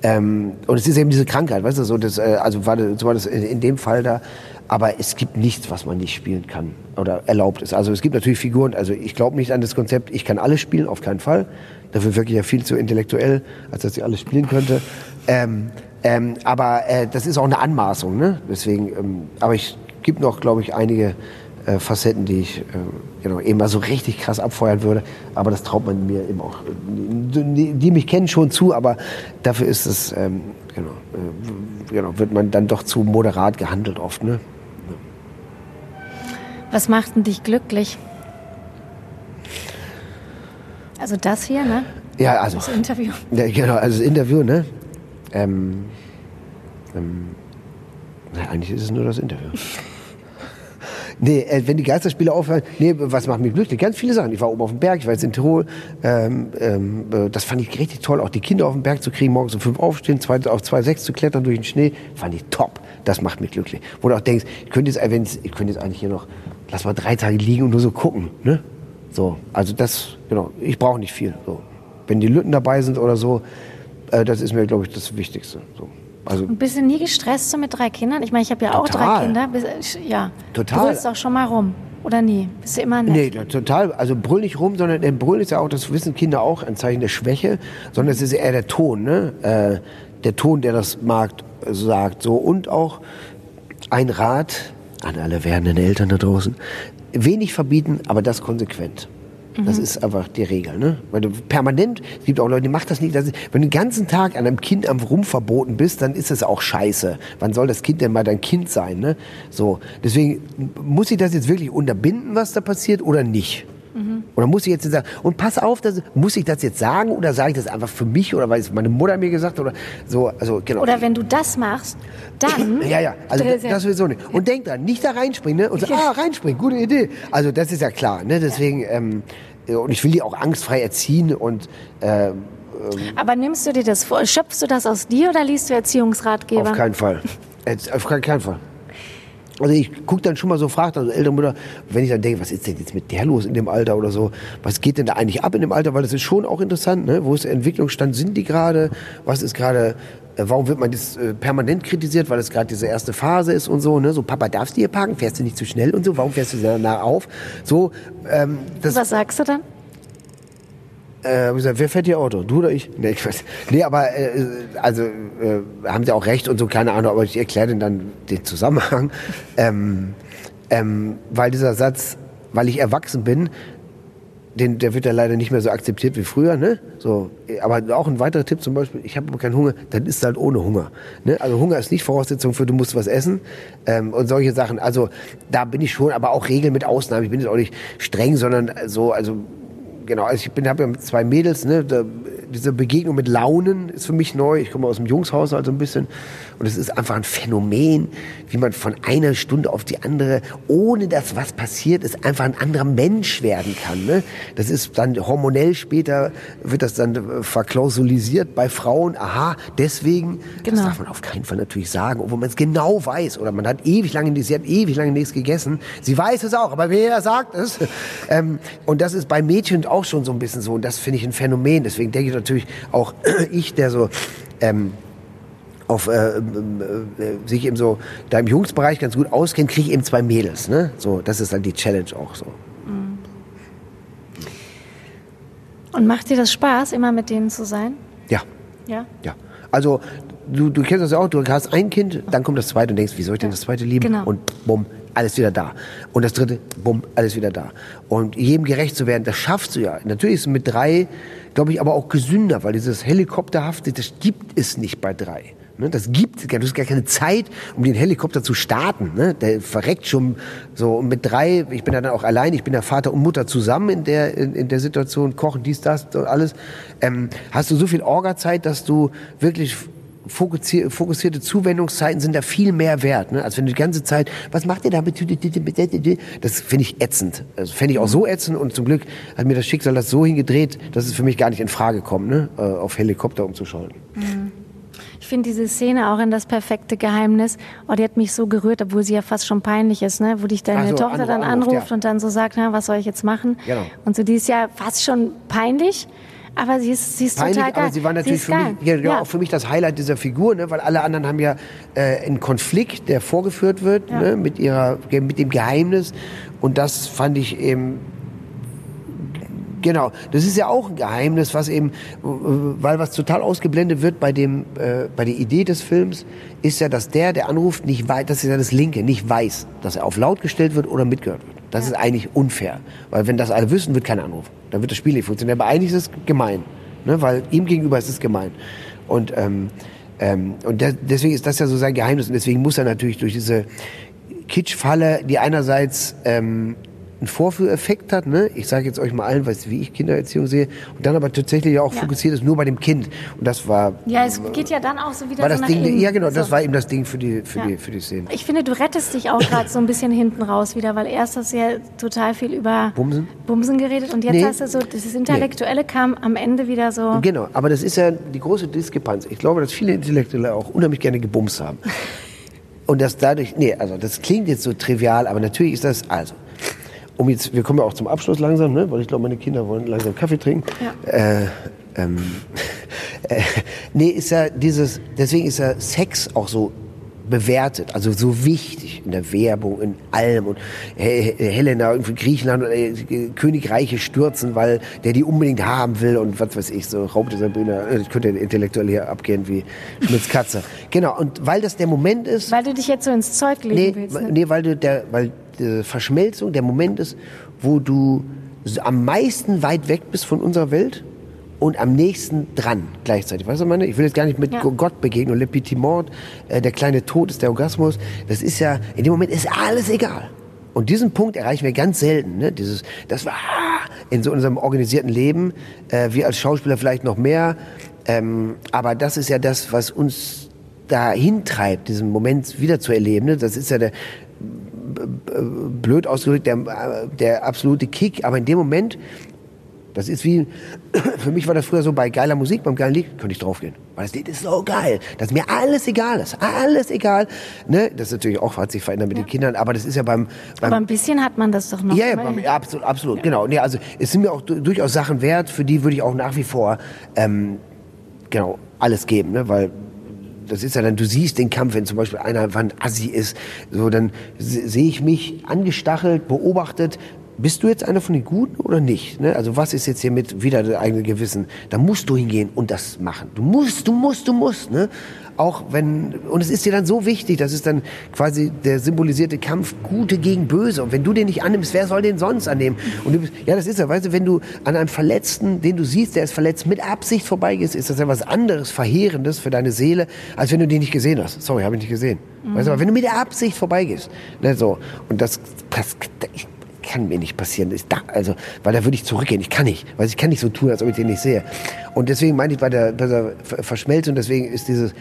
S2: Ähm, und es ist eben diese Krankheit, weißt du, so, das, äh, also war das, war das in, in dem Fall da. Aber es gibt nichts, was man nicht spielen kann oder erlaubt ist. Also es gibt natürlich Figuren, also ich glaube nicht an das Konzept, ich kann alles spielen, auf keinen Fall. Dafür wirklich ja viel zu intellektuell, als dass ich alles spielen könnte. Ähm, ähm, aber äh, das ist auch eine Anmaßung, ne? Deswegen, ähm, aber ich gibt noch, glaube ich, einige äh, Facetten, die ich äh, genau, eben mal so richtig krass abfeuern würde. Aber das traut man mir eben auch. Die, die mich kennen schon zu, aber dafür ist es, ähm, genau, äh, genau, wird man dann doch zu moderat gehandelt oft. Ne?
S3: Was macht denn dich glücklich? Also das hier, ne?
S2: Ja, also.
S3: Das Interview. <laughs>
S2: Ja, genau, also das Interview, ne? Ähm, ähm, na, eigentlich ist es nur das Interview. <laughs> Nee, äh, wenn die Geisterspiele aufhören, nee, was macht mich glücklich? Ganz viele Sachen. Ich war oben auf dem Berg, ich war jetzt in Tirol. Ähm, ähm, äh, das fand ich richtig toll, auch die Kinder auf dem Berg zu kriegen, morgens um fünf aufstehen, zwei, auf zwei sechs zu klettern durch den Schnee, fand ich top. Das macht mich glücklich. Wo du auch denkst, ich könnte jetzt, äh, wenn ich könnte jetzt eigentlich hier noch, lass mal drei Tage liegen und nur so gucken, ne? So, also das, genau, ich brauche nicht viel. So. Wenn die Lütten dabei sind oder so, äh, das ist mir, glaube ich, das Wichtigste. So. Also,
S3: Und bist du nie gestresst so mit drei Kindern? Ich meine, ich habe ja auch
S2: Total.
S3: drei Kinder. Bist- Ja.
S2: Total.
S3: Du willst auch schon mal rum. Oder nie? Bist du immer nett?
S2: Nee, total. Also brüll nicht rum, sondern der Brüll ist ja auch, das wissen Kinder auch, ein Zeichen der Schwäche, sondern es ist eher der Ton, ne? Äh, der Ton, der das mag, sagt. So. Und auch ein Rat an alle werdenden Eltern da draußen. Wenig verbieten, aber das konsequent. Das ist einfach die Regel, ne? Weil du permanent, es gibt auch Leute, die machen das nicht. Das ist, wenn du den ganzen Tag an einem Kind am Rumverboten bist, dann ist das auch scheiße. Wann soll das Kind denn mal dein Kind sein, ne? So. Deswegen, muss ich das jetzt wirklich unterbinden, was da passiert, oder nicht? Oder muss ich jetzt sagen, und pass auf, das, muss ich das jetzt sagen oder sage ich das einfach für mich oder weil es meine Mutter mir gesagt hat oder so, also genau.
S3: Oder wenn du das machst, dann. <laughs>
S2: Ja, ja, also das, das sowieso nicht. Und denk dran, nicht da reinspringen, ne? Und so, ah, reinspringen, gute Idee. Also das ist ja klar, ne? Deswegen, ähm, und ich will die auch angstfrei erziehen und äh,
S3: Aber nimmst du dir das vor? Schöpfst du das aus dir oder liest du Erziehungsratgeber?
S2: auf keinen Fall. <laughs> Auf keinen Fall. Also ich gucke dann schon mal so, fragt also ältere Mutter, wenn ich dann denke, was ist denn jetzt mit der los in dem Alter oder so, was geht denn da eigentlich ab in dem Alter, weil das ist schon auch interessant, ne? wo ist der Entwicklungsstand, sind die gerade, was ist gerade, äh, warum wird man jetzt äh, permanent kritisiert, weil es gerade diese erste Phase ist und so, ne? so Papa, darfst du hier parken, fährst du nicht zu schnell und so, warum fährst du so nah auf, so, ähm, das,
S3: Was sagst du dann?
S2: Äh, hab ich gesagt, wer fährt hier Auto? Du oder ich? Nee, ich weiß. Nee, aber äh, also äh, haben sie auch recht und so, keine Ahnung, aber ich erkläre denen dann den Zusammenhang. <laughs> Ähm, ähm, weil dieser Satz, weil ich erwachsen bin, den, der wird ja leider nicht mehr so akzeptiert wie früher, ne? So, aber auch ein weiterer Tipp zum Beispiel, ich habe keinen Hunger, dann isst halt ohne Hunger. Ne? Also Hunger ist nicht Voraussetzung für, du musst was essen ähm, und solche Sachen. Also da bin ich schon, aber auch Regeln mit Ausnahmen. Ich bin jetzt auch nicht streng, sondern so, also genau, also ich bin habe ja mit zwei Mädels, ne, da, diese Begegnung mit Launen ist für mich neu. Ich komme aus dem Jungshaushalt so ein bisschen und es ist einfach ein Phänomen, wie man von einer Stunde auf die andere, ohne dass was passiert ist, einfach ein anderer Mensch werden kann. Ne? Das ist dann hormonell später wird das dann äh, verklausulisiert bei Frauen. Aha, deswegen.
S3: Genau.
S2: Das darf man auf keinen Fall natürlich sagen, obwohl man es genau weiß. Oder man hat ewig lange, sie hat ewig lange nichts gegessen. Sie weiß es auch, aber wer sagt es? <laughs> Ähm, und das ist bei Mädchen auch schon so ein bisschen so. Und das finde ich ein Phänomen. Deswegen denke ich natürlich auch <clears throat> ich, der so ähm, auf äh, ähm, äh, sich eben so da im Jungsbereich ganz gut auskennt, kriege ich eben zwei Mädels. Ne? So, das ist dann die Challenge auch so.
S3: Und macht dir das Spaß, immer mit denen zu sein?
S2: Ja.
S3: Ja.
S2: Ja. Also, du, du kennst das ja auch, du hast ein Kind, dann kommt das zweite und denkst, wie soll ich denn das zweite lieben?
S3: Genau.
S2: Und bumm, alles wieder da. Und das dritte, bumm, alles wieder da. Und jedem gerecht zu werden, das schaffst du ja. Natürlich ist mit drei, glaube ich, aber auch gesünder, weil dieses Helikopterhafte, das gibt es nicht bei drei. Ne, das gibt, du hast gar keine Zeit, um den Helikopter zu starten. Ne? Der verreckt schon so und mit drei. Ich bin dann auch allein. Ich bin ja Vater und Mutter zusammen in der in, in der Situation, kochen dies, das, alles. Ähm, hast du so viel Orga-Zeit, dass du wirklich fokussierte Zuwendungszeiten sind da viel mehr wert, ne? als wenn du die ganze Zeit, was macht ihr da? mit- Das finde ich ätzend. Das fände ich auch so ätzend und zum Glück hat mir das Schicksal das so hingedreht, dass es für mich gar nicht in Frage kommt, ne? äh, auf Helikopter umzuschalten.
S3: Ich finde diese Szene auch in das perfekte Geheimnis, oh, die hat mich so gerührt, obwohl sie ja fast schon peinlich ist, ne? wo dich deine
S2: so,
S3: Tochter dann
S2: anruft,
S3: anruft
S2: ja.
S3: und dann so sagt, na, was soll ich jetzt machen?
S2: Genau.
S3: Und so, die ist ja fast schon peinlich, Aber sie ist, sie ist
S2: Peinlich,
S3: total geil.
S2: aber sie war natürlich
S3: ist
S2: für
S3: geil.
S2: mich, ja, ja. Auch für mich das Highlight dieser Figur, ne? weil alle anderen haben ja äh, einen Konflikt, der vorgeführt wird
S3: Ja.
S2: ne? mit, ihrer, mit dem Geheimnis. Und das fand ich eben Genau, das ist ja auch ein Geheimnis, was eben, weil was total ausgeblendet wird bei dem, äh, bei der Idee des Films, ist ja, dass der, der anruft, nicht weiß, das ist ja das Linke, nicht weiß, dass er auf laut gestellt wird oder mitgehört wird. Das ist eigentlich unfair, weil wenn das alle wissen, wird keiner anrufen. Dann wird das Spiel nicht funktionieren. Aber eigentlich ist es gemein, ne? weil ihm gegenüber ist es gemein. Und ähm, ähm, und der, deswegen ist das ja so sein Geheimnis und deswegen muss er natürlich durch diese Kitschfalle, die einerseits ähm, einen Vorführeffekt hat, ne? ich sage jetzt euch mal allen, was, wie ich Kindererziehung sehe, und dann aber tatsächlich auch
S3: Ja.
S2: fokussiert ist nur bei dem Kind. Und das war,
S3: Ja, es geht ja dann auch so wieder
S2: war
S3: so
S2: das Ding,
S3: innen.
S2: ja genau, das
S3: so.
S2: war eben das Ding für die, für
S3: Ja.
S2: die, für die Szene.
S3: Ich finde, du rettest dich auch gerade so ein bisschen hinten raus wieder, weil erst hast du ja total viel über
S2: Bumsen?
S3: Bumsen geredet und jetzt
S2: Nee.
S3: hast du so, das Intellektuelle kam am Ende wieder so.
S2: Genau, aber das ist ja die große Diskrepanz. Ich glaube, dass viele Intellektuelle auch unheimlich gerne gebumst haben. <laughs> Und dass dadurch, nee, also das klingt jetzt so trivial, aber natürlich ist das, also, um jetzt, wir kommen ja auch zum Abschluss langsam, ne, weil ich glaube, meine Kinder wollen langsam Kaffee trinken. Äh, ähm, <laughs> äh, nee, ist ja dieses, deswegen ist ja Sex auch so bewertet, also so wichtig in der Werbung, in allem und He- He- Helena irgendwie Griechenland äh, Königreiche stürzen, weil der die unbedingt haben will und was weiß ich, so Raub dieser Bühne, äh, das könnte intellektuell hier abgehen wie Schmitz Katze. Genau, und weil das der Moment ist,
S3: Weil du dich jetzt so ins Zeug legen
S2: Nee,
S3: willst. Ne?
S2: nee, weil du der, weil die Verschmelzung der Moment ist, wo du am meisten weit weg bist von unserer Welt und am nächsten dran gleichzeitig. Weißt du, meine? Ich will jetzt gar nicht mit
S3: Ja.
S2: Gott begegnen. Le Petit Mort, äh, der kleine Tod ist der Orgasmus. Das ist ja, in dem Moment ist alles egal. Und diesen Punkt erreichen wir ganz selten. Ne? Dieses, das war in so unserem organisierten Leben, äh, wir als Schauspieler vielleicht noch mehr. Ähm, aber das ist ja das, was uns dahin treibt, diesen Moment wieder zu erleben. Ne? Das ist ja der, blöd ausgedrückt, der, der absolute Kick. Aber in dem Moment, das ist wie, <coughs> für mich war das früher so bei geiler Musik, beim geilen Lied, könnte ich draufgehen. Weil das Lied ist so geil, dass mir alles egal ist. Alles egal. Ne? Das ist natürlich auch, hat sich verändert mit den Kindern, aber das ist ja beim, beim
S3: Aber ein bisschen hat man das doch noch.
S2: ja, ja, beim- ja, absolut, absolut, genau. Nee, also es sind mir auch du- durchaus Sachen wert, für die würde ich auch nach wie vor ähm, genau alles geben, ne? weil das ist ja dann, du siehst den Kampf, wenn zum Beispiel einer Wand Assi ist, so dann se- sehe ich mich angestachelt, beobachtet. Bist du jetzt einer von den Guten oder nicht? Ne? Also was ist jetzt hier mit wieder das eigene Gewissen? Da musst du hingehen und das machen. Du musst, du musst, du musst. Ne? Auch wenn und es ist dir dann so wichtig, das ist dann quasi der symbolisierte Kampf Gute gegen Böse. Und wenn du den nicht annimmst, wer soll den sonst annehmen? Und du bist, ja, das ist ja, weißt du, wenn du an einem Verletzten, den du siehst, der ist verletzt, mit Absicht vorbeigehst, ist das ja was anderes, verheerendes für deine Seele, als wenn du den nicht gesehen hast. Sorry, habe ich nicht gesehen. Weißt du, aber wenn du mit der Absicht vorbeigehst, ne, so und das, das ich, kann mir nicht passieren. Da, also, weil da würde ich zurückgehen. Ich kann nicht. Weil ich kann nicht so tun, als ob ich den nicht sehe. Und deswegen meine ich bei der, bei der Ver- Verschmelzung, deswegen ist dieses,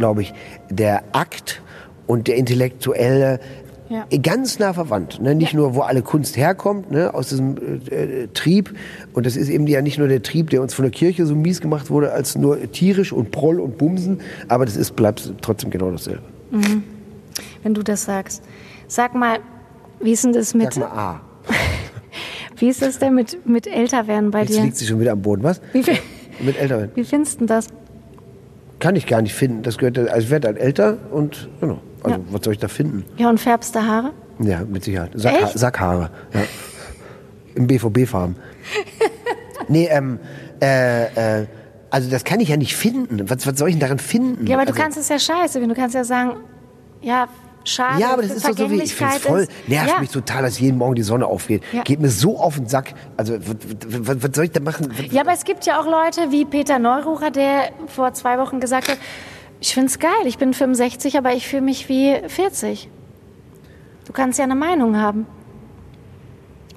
S2: glaube ich, der Akt und der intellektuelle
S3: Ja.
S2: ganz nah verwandt. Ne? Nicht nur, wo alle Kunst herkommt, ne? aus diesem äh, äh, Trieb. Und das ist eben ja nicht nur der Trieb, der uns von der Kirche so mies gemacht wurde, als nur tierisch und Proll und Bumsen. Aber das ist, bleibt trotzdem genau dasselbe.
S3: Wenn du das sagst. Sag mal, wie ist denn das mit,
S2: Sag mal, ah, <laughs>
S3: wie ist das denn mit, mit Älterwerden bei
S2: jetzt
S3: dir?
S2: liegt sie schon wieder am Boden. Was?
S3: Wie, viel,
S2: Mit Älteren.
S3: wie findest du das?
S2: Kann ich gar nicht finden. Das gehört, also ich werde dann älter und genau. Also
S3: Ja.
S2: was soll ich da finden?
S3: Ja, und färbst du Haare?
S2: Ja, mit Sicherheit. Sackha
S3: Echt?
S2: Sackhaare. Ja. Im BVB-Farben. <laughs> nee, ähm, äh, äh, also das kann ich ja nicht finden. Was, was soll ich denn daran finden?
S3: Ja, aber du
S2: also,
S3: kannst es ja scheiße. Du kannst ja sagen, ja, schade.
S2: Ja, aber das ist doch so wie, ich finde es voll, nervt
S3: ja.
S2: mich total, dass jeden Morgen die Sonne aufgeht.
S3: Ja.
S2: Geht mir so auf den Sack. Also, was, soll ich da machen? Was-
S3: Ja, aber es gibt ja auch Leute wie Peter Neururer, der vor zwei Wochen gesagt hat, ich find's geil, ich bin 65, aber ich fühle mich wie 40. Du kannst ja eine Meinung haben.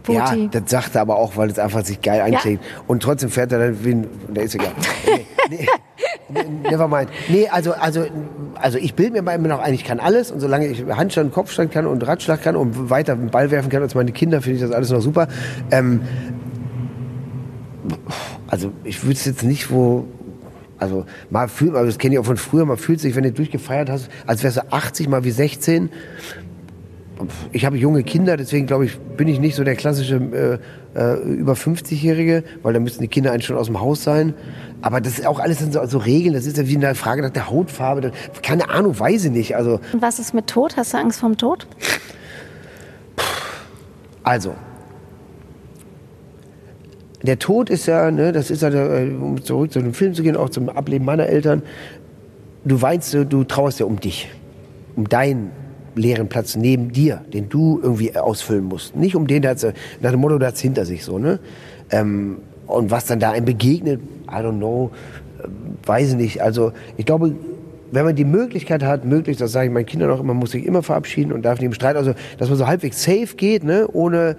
S2: Ja,
S3: Boti.
S2: das sagt er aber auch, weil es einfach sich geil anklingt. Und trotzdem fährt er dann wie ein, der ist egal. <laughs> Nee, nee, never mind. Nee, also, also, also ich bilde mir immer noch ein, ich kann alles und solange ich Handstand, Kopfstand kann und Radschlag kann und weiter den Ball werfen kann als meine Kinder, finde ich das alles noch super. Ähm, also ich es jetzt nicht, wo, also mal fühlt, also das kenne ich auch von früher, man fühlt sich, wenn du durchgefeiert hast, als wärst du 80 mal wie 16. ich habe junge Kinder, deswegen glaube ich, bin ich nicht so der klassische äh, äh, über 50-Jährige, weil da müssten die Kinder eigentlich schon aus dem Haus sein. Aber das ist auch alles so, so Regeln, das ist ja wie eine Frage nach der Hautfarbe. Keine Ahnung, weiß ich nicht. Also,
S3: Und was ist mit Tod? Hast du Angst vorm Tod?
S2: Also, der Tod ist ja, ne, das ist ja, äh, um zurück zu dem Film zu gehen, auch zum Ableben meiner Eltern. Du weinst, du trauerst ja um dich, um deinen leeren Platz neben dir, den du irgendwie ausfüllen musst. Nicht um den, der hat's, nach dem Motto, der hat's hinter sich so, ne? Ähm, und was dann da einem begegnet, I don't know, äh, weiß ich nicht. Also ich glaube, wenn man die Möglichkeit hat, möglichst, das sage ich meinen Kindern auch immer, muss sich immer verabschieden und darf nicht im Streit, also dass man so halbwegs safe geht, ne, ohne,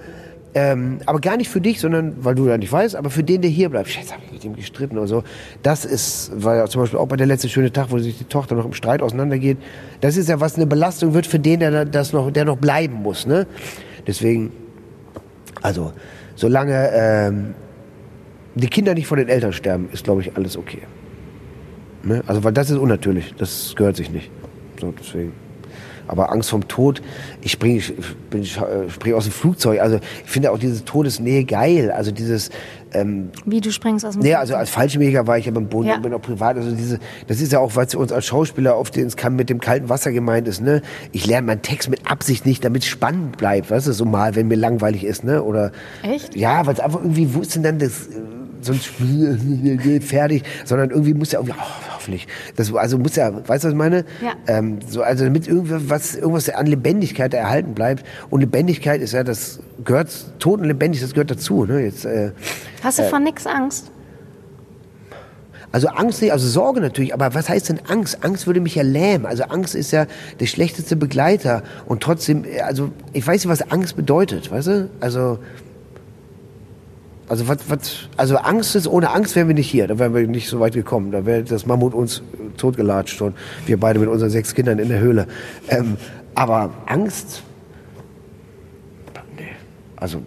S2: ähm, aber gar nicht für dich, sondern weil du ja nicht weißt, aber für den, der hier bleibt. Scheiße, hab ich mit ihm gestritten oder so. Das ist, ja zum Beispiel auch bei der letzte schöne Tag, wo sich die Tochter noch im Streit auseinandergeht. Das ist ja was eine Belastung wird für den, der das noch, der noch bleiben muss, ne. Deswegen, also solange ähm, die Kinder nicht von den Eltern sterben, ist glaube ich alles okay. Ne? Also, weil das ist unnatürlich. Das gehört sich nicht. So, deswegen. Aber Angst vom Tod, ich springe ich äh, spring aus dem Flugzeug. Also ich finde auch diese Todesnähe geil. Also dieses, ähm,
S3: Wie du springst aus dem
S2: nee, also als Fallschirmjäger war ich ja beim Boden
S3: Ja.
S2: und bin auch privat. Also diese, das ist ja auch, was uns als Schauspieler auf den kann mit dem kalten Wasser gemeint ist. Ne? Ich lerne meinen Text mit Absicht nicht, damit es spannend bleibt. Weißt du, so mal, wenn mir langweilig ist. Ne? Oder,
S3: Echt?
S2: Ja, weil es einfach irgendwie, wo ist denn dann das, äh, sonst fertig, sondern irgendwie muss ja irgendwie, oh, hoffentlich, das, also muss ja, weißt du, was ich meine?
S3: Ja.
S2: Ähm, so, also damit irgendwas, irgendwas an Lebendigkeit erhalten bleibt. Und Lebendigkeit ist ja, das gehört, Tod und lebendig, das gehört dazu. Ne? Jetzt, äh,
S3: Hast du vor nix Angst?
S2: also Angst nicht, also Sorge natürlich, aber was heißt denn Angst? Angst würde mich ja lähmen. Also Angst ist ja der schlechteste Begleiter. Und trotzdem, äh, also ich weiß nicht, was Angst bedeutet, weißt du? Also, also was, was, also Angst ist, ohne Angst wären wir nicht hier, da wären wir nicht so weit gekommen. Da wäre das Mammut uns äh, totgelatscht und wir beide mit unseren sechs Kindern in der Höhle. Ähm, aber Angst, nee, also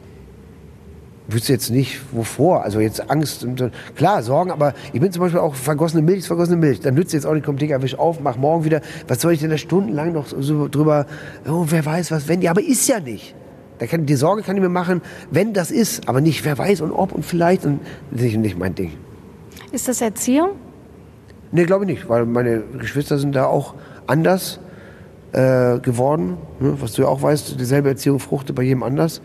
S2: wüsste jetzt nicht, wovor. Also jetzt Angst, und klar, Sorgen, aber ich bin zum Beispiel auch vergossene Milch, ist vergossene Milch. Dann nützt jetzt auch nicht, komm, Digga, wisch auf, mach morgen wieder. Was soll ich denn da stundenlang noch so drüber, oh, wer weiß was, wenn, ja, aber ist ja nicht. Kann, die Sorge kann ich mir machen, wenn das ist, aber nicht, wer weiß und ob und vielleicht und das ist nicht mein Ding.
S3: Ist das Erziehung?
S2: Nee, glaube ich nicht, weil meine Geschwister sind da auch anders äh, geworden. Ne? Was du ja auch weißt, dieselbe Erziehung fruchtet bei jedem anders.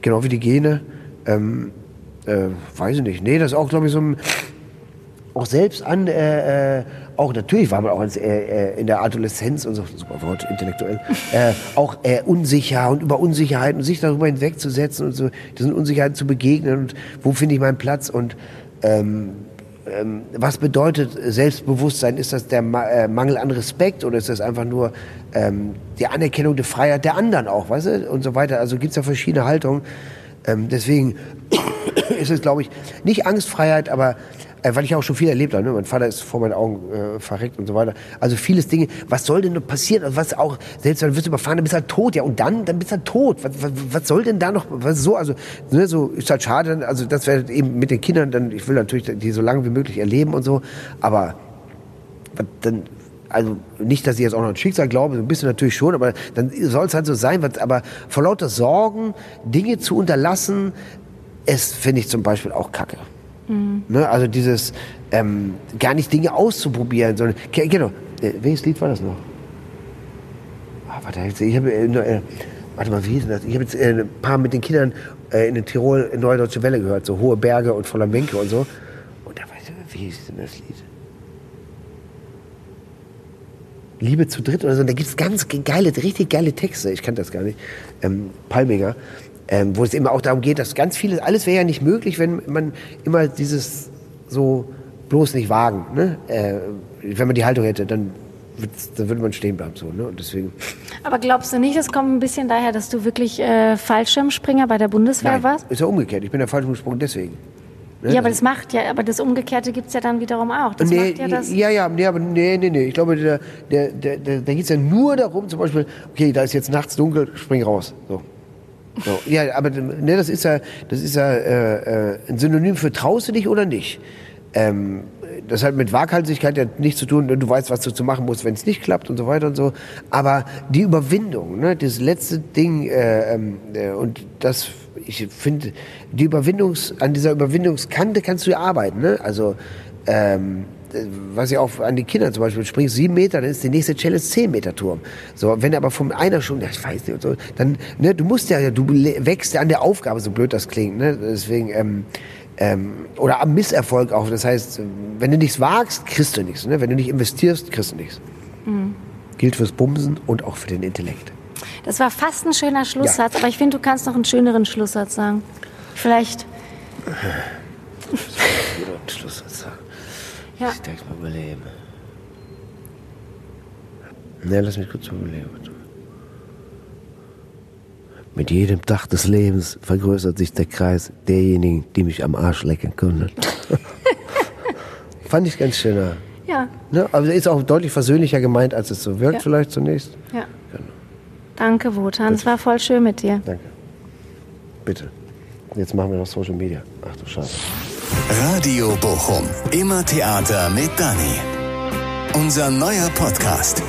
S2: Genau wie die Gene. Ähm, äh, weiß ich nicht. Nee, das ist auch, glaube ich, so ein. Auch selbst an, äh, äh, auch natürlich war man auch als, äh, äh, in der Adoleszenz und so, super Wort, intellektuell, äh, auch äh, unsicher und über Unsicherheiten sich darüber hinwegzusetzen und so, diesen Unsicherheiten zu begegnen und wo finde ich meinen Platz und ähm, ähm, was bedeutet Selbstbewusstsein? Ist das der Ma äh, Mangel an Respekt oder ist das einfach nur ähm, die Anerkennung der Freiheit der anderen auch, weißt du? Und so weiter. Also gibt es ja verschiedene Haltungen. Ähm, deswegen <coughs> ist es, glaube ich, nicht Angstfreiheit, aber weil ich auch schon viel erlebt habe. Ne? Mein Vater ist vor meinen Augen äh, verreckt und so weiter. Also vieles Dinge. Was soll denn noch passieren? Also was auch, selbst wenn du wirst überfahren, dann bist du halt tot. Ja, und dann, dann bist du halt tot. Was, was, was soll denn da noch, was so, also, ne, so ist halt schade. Also das wäre eben mit den Kindern, dann, ich will natürlich die so lange wie möglich erleben und so. Aber dann, also nicht, dass ich jetzt auch noch an Schicksal glaube, so ein bisschen natürlich schon, aber dann soll es halt so sein. Was, aber vor lauter Sorgen, Dinge zu unterlassen, es finde ich zum Beispiel auch kacke. Ne, also dieses ähm, gar nicht Dinge auszuprobieren, sondern genau. Äh, welches Lied war das noch? Ah, warte, ich habe äh, äh, warte mal, wie hieß das? Ich habe jetzt äh, ein paar mit den Kindern äh, in den Tirol in Neue Deutsche Welle gehört, so hohe Berge und voller Menke und so. Und da weiß ich, wie hieß denn das Lied? Liebe zu dritt oder so. Und da gibt es ganz ge- geile, richtig geile Texte. Ich kannte das gar nicht. Ähm, Palminger. Ähm, wo es immer auch darum geht, dass ganz vieles, alles wäre ja nicht möglich, wenn man immer dieses so bloß nicht wagen. Ne? Äh, wenn man die Haltung hätte, dann, dann würde man stehen bleiben. So, ne? Und deswegen.
S3: Aber glaubst du nicht, es kommt ein bisschen daher, dass du wirklich äh, Fallschirmspringer bei der Bundeswehr
S2: Nein,
S3: warst?
S2: ist ja umgekehrt. Ich bin der falsch gesprungen deswegen. Ne?
S3: Ja, aber das macht ja, aber das Umgekehrte gibt es ja dann wiederum auch. Das
S2: nee,
S3: macht ja das.
S2: ja, ja, nee, aber nee, nee, nee. Ich glaube, der, der, der, der, da geht es ja nur darum, zum Beispiel, okay, da ist jetzt nachts dunkel, spring raus. So. So. Ja, aber nee, das ist ja, das ist ja äh, äh, ein Synonym für traust du dich oder nicht. Ähm, das hat mit Waghalsigkeit ja nichts zu tun. Du weißt, was du zu machen musst, wenn es nicht klappt und so weiter und so. Aber die Überwindung, ne, das letzte Ding äh, ähm, äh, und das, ich finde, die Überwindungs, an dieser Überwindungskante kannst du ja arbeiten. Ne? Also ähm, was ich auch an die Kinder zum Beispiel springst, sieben Meter, dann ist die nächste Challenge zehn Meter Turm. So, wenn aber von einer Stunde, ich weiß nicht, und so, dann, ne, du musst ja, du wächst ja an der Aufgabe, so blöd das klingt, ne, deswegen, ähm, ähm, oder am Misserfolg auch. Das heißt, wenn du nichts wagst, kriegst du nichts. Ne? Wenn du nicht investierst, kriegst du nichts. Mhm. Gilt fürs Bumsen und auch für den Intellekt.
S3: Das war fast ein schöner Schlusssatz, ja. aber ich finde, du kannst noch einen schöneren Schlusssatz sagen. Vielleicht. <laughs>
S2: Schlusssatz sagen. Ja. Ich denke mal überleben. Ne, lass mich kurz überleben. Mit jedem Tag des Lebens vergrößert sich der Kreis derjenigen, die mich am Arsch lecken können. <laughs> <laughs> Fand ich ganz schöner.
S3: Ja.
S2: Ne? Aber ist auch deutlich versöhnlicher gemeint, als es so wirkt, ja. vielleicht zunächst.
S3: Ja. Genau. Danke, Wotan. Es war voll schön mit dir.
S2: Danke. Bitte. Jetzt machen wir noch Social Media. Ach du Scheiße.
S1: Radio Bochum. Immer Theater mit Dani. Unser neuer Podcast.